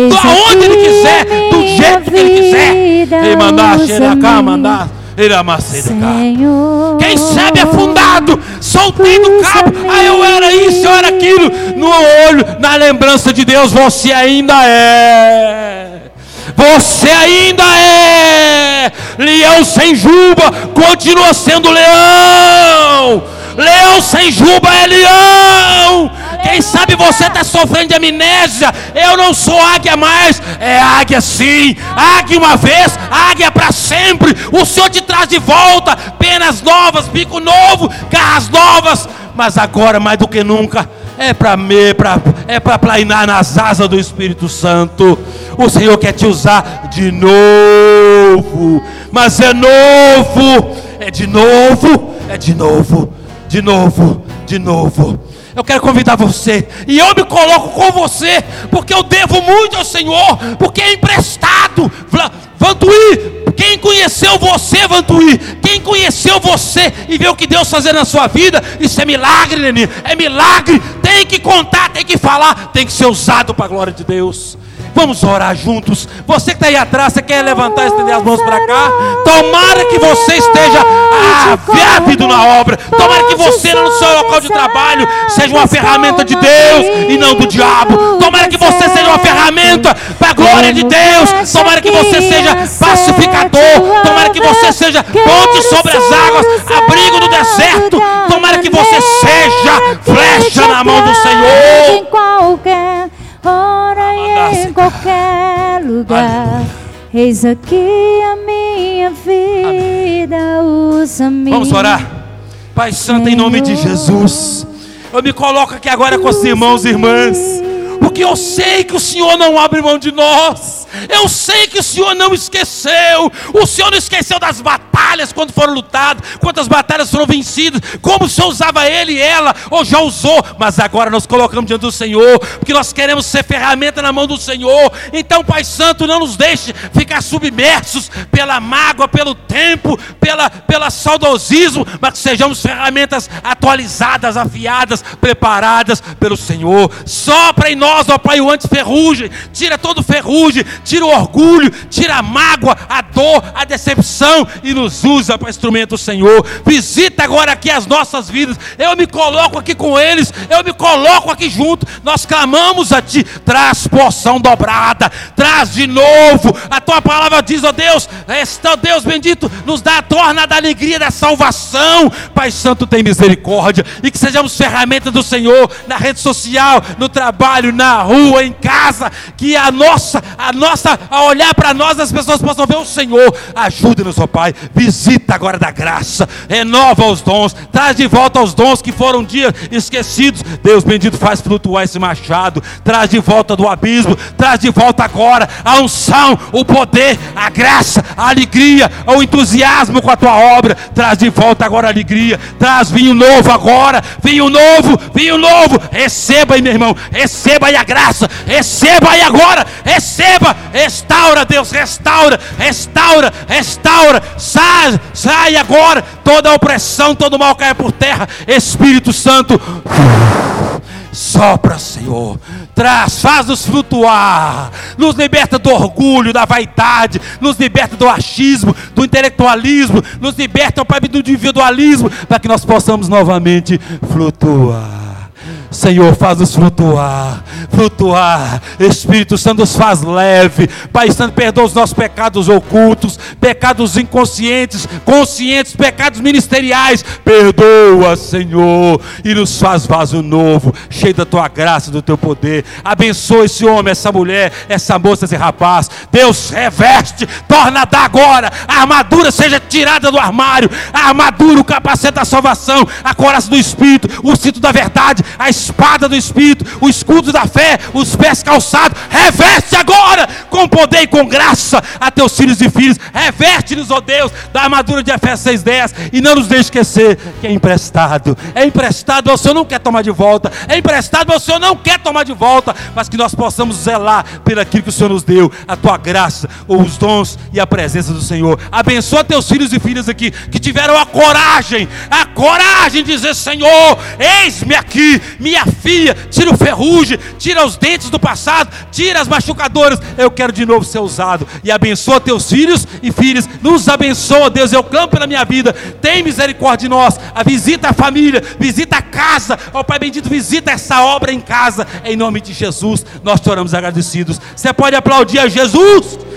Da onde Ele quiser. Do jeito que Ele quiser. E mandar, cheira cá, mandar. Quem sabe afundado, soltei do cabo, ah, eu era isso, eu era aquilo, no olho, na lembrança de Deus, você ainda é. Você ainda é leão sem juba, continua sendo leão. Leão sem juba é leão. Quem sabe você está sofrendo de amnésia. Eu não sou águia mais. É águia sim. Águia uma vez, águia para sempre. O Senhor te traz de volta. Penas novas, bico novo, garras novas. Mas agora, mais do que nunca, é para me, pra, é para plainar nas asas do Espírito Santo. O Senhor quer te usar de novo. Mas é novo. É de novo. É de novo. De novo. De novo. Eu quero convidar você, e eu me coloco com você, porque eu devo muito ao Senhor, porque é emprestado. Vantuí, quem conheceu você, Vantuí, quem conheceu você e viu o que Deus fazer na sua vida, isso é milagre, Nenê, é milagre. Tem que contar, tem que falar, tem que ser usado para a glória de Deus. Vamos orar juntos. Você que está aí atrás, você quer levantar e estender as mãos para cá? Tomara que você esteja ávido na obra. Tomara que você, no seu local de trabalho, seja uma ferramenta de Deus e não do diabo. Tomara que você seja uma ferramenta para a glória de Deus. Tomara que você seja pacificador. Tomara que você seja ponte sobre as águas, abrigo no deserto. Tomara que você seja flecha na mão do Senhor hora e em qualquer lugar. Eis aqui a minha vida, usa-me. Vamos orar. Pai Santo, em nome de Jesus. Eu me coloco aqui agora com os irmãos e irmãs. Porque eu sei que o Senhor não abre mão de nós. Eu sei que o Senhor não esqueceu. O Senhor não esqueceu das batalhas quando foram lutadas, quantas batalhas foram vencidas, como o Senhor usava ele e ela, ou já usou, mas agora nós colocamos diante do Senhor, porque nós queremos ser ferramenta na mão do Senhor. Então, Pai Santo, não nos deixe ficar submersos pela mágoa, pelo tempo, pela, pela saudosismo, mas que sejamos ferramentas atualizadas, afiadas, preparadas pelo Senhor. Sopra em nós, ó Pai, o anti-ferrugem, tira todo ferrugem, tira o orgulho, tira a mágoa, a dor, a decepção e nos usa para instrumento do Senhor. Visita agora aqui as nossas vidas. Eu me coloco aqui com eles, eu me coloco aqui junto. Nós clamamos a Ti, traz porção dobrada, traz de novo. A Tua palavra diz, ó Deus, esta, Deus bendito, nos dá a torna da alegria da salvação. Pai Santo, tem misericórdia e que sejamos ferramentas do Senhor na rede social, no trabalho, na rua, em casa. Que a nossa, a nossa, a olhar para nós, as pessoas possam ver o Senhor. Ajude-nos, ó Pai. Visita agora da graça, renova os dons, traz de volta os dons que foram um dia esquecidos. Deus bendito, faz flutuar esse machado, traz de volta do abismo, traz de volta agora a unção, o poder, a graça, a alegria, o entusiasmo com a tua obra. Traz de volta agora a alegria, traz vinho novo agora, vinho novo, vinho novo. Receba aí, meu irmão, receba aí a graça, receba aí agora, receba, restaura, Deus, restaura, restaura, restaura, sai, sai agora, toda a opressão, todo mal cai por terra, Espírito Santo, sopra, Senhor, traz, faz-nos flutuar, nos liberta do orgulho, da vaidade, nos liberta do achismo, do intelectualismo, nos liberta, do individualismo, para que nós possamos novamente flutuar. Senhor, faz-nos flutuar, flutuar. Espírito Santo nos faz leve. Pai Santo, perdoa os nossos pecados ocultos, pecados inconscientes, conscientes, pecados ministeriais. Perdoa, Senhor, e nos faz vaso novo, cheio da tua graça, do teu poder. Abençoa esse homem, essa mulher, essa moça, esse rapaz. Deus, reveste, torna da agora. A armadura seja tirada do armário. A armadura, o capacete da salvação, a coraça do Espírito, o cinto da verdade, a espada do Espírito, o escudo da fé, os pés calçados. Reveste agora com poder e com graça a teus filhos e filhas. Reveste-nos, ó Deus, da armadura de Efésios 6,10 e não nos deixe esquecer que é emprestado. É emprestado, o Senhor não quer tomar de volta. É emprestado, o Senhor não quer tomar de volta, mas que nós possamos zelar pelo aquilo que o Senhor nos deu, a tua graça, os dons e a presença do Senhor. Abençoa teus filhos e filhas aqui que tiveram a coragem, a coragem de dizer: Senhor, eis-me aqui, minha filha, tira o ferrugem, tira os dentes do passado, tira as machucadoras. Eu quero de novo ser usado. E abençoa teus filhos e filhas. Nos abençoa, Deus. Eu clamo pela minha vida. Tem misericórdia de nós. A visita a família, visita a casa. Ó Pai bendito, visita essa obra em casa. Em nome de Jesus, nós te oramos agradecidos. Você pode aplaudir a Jesus?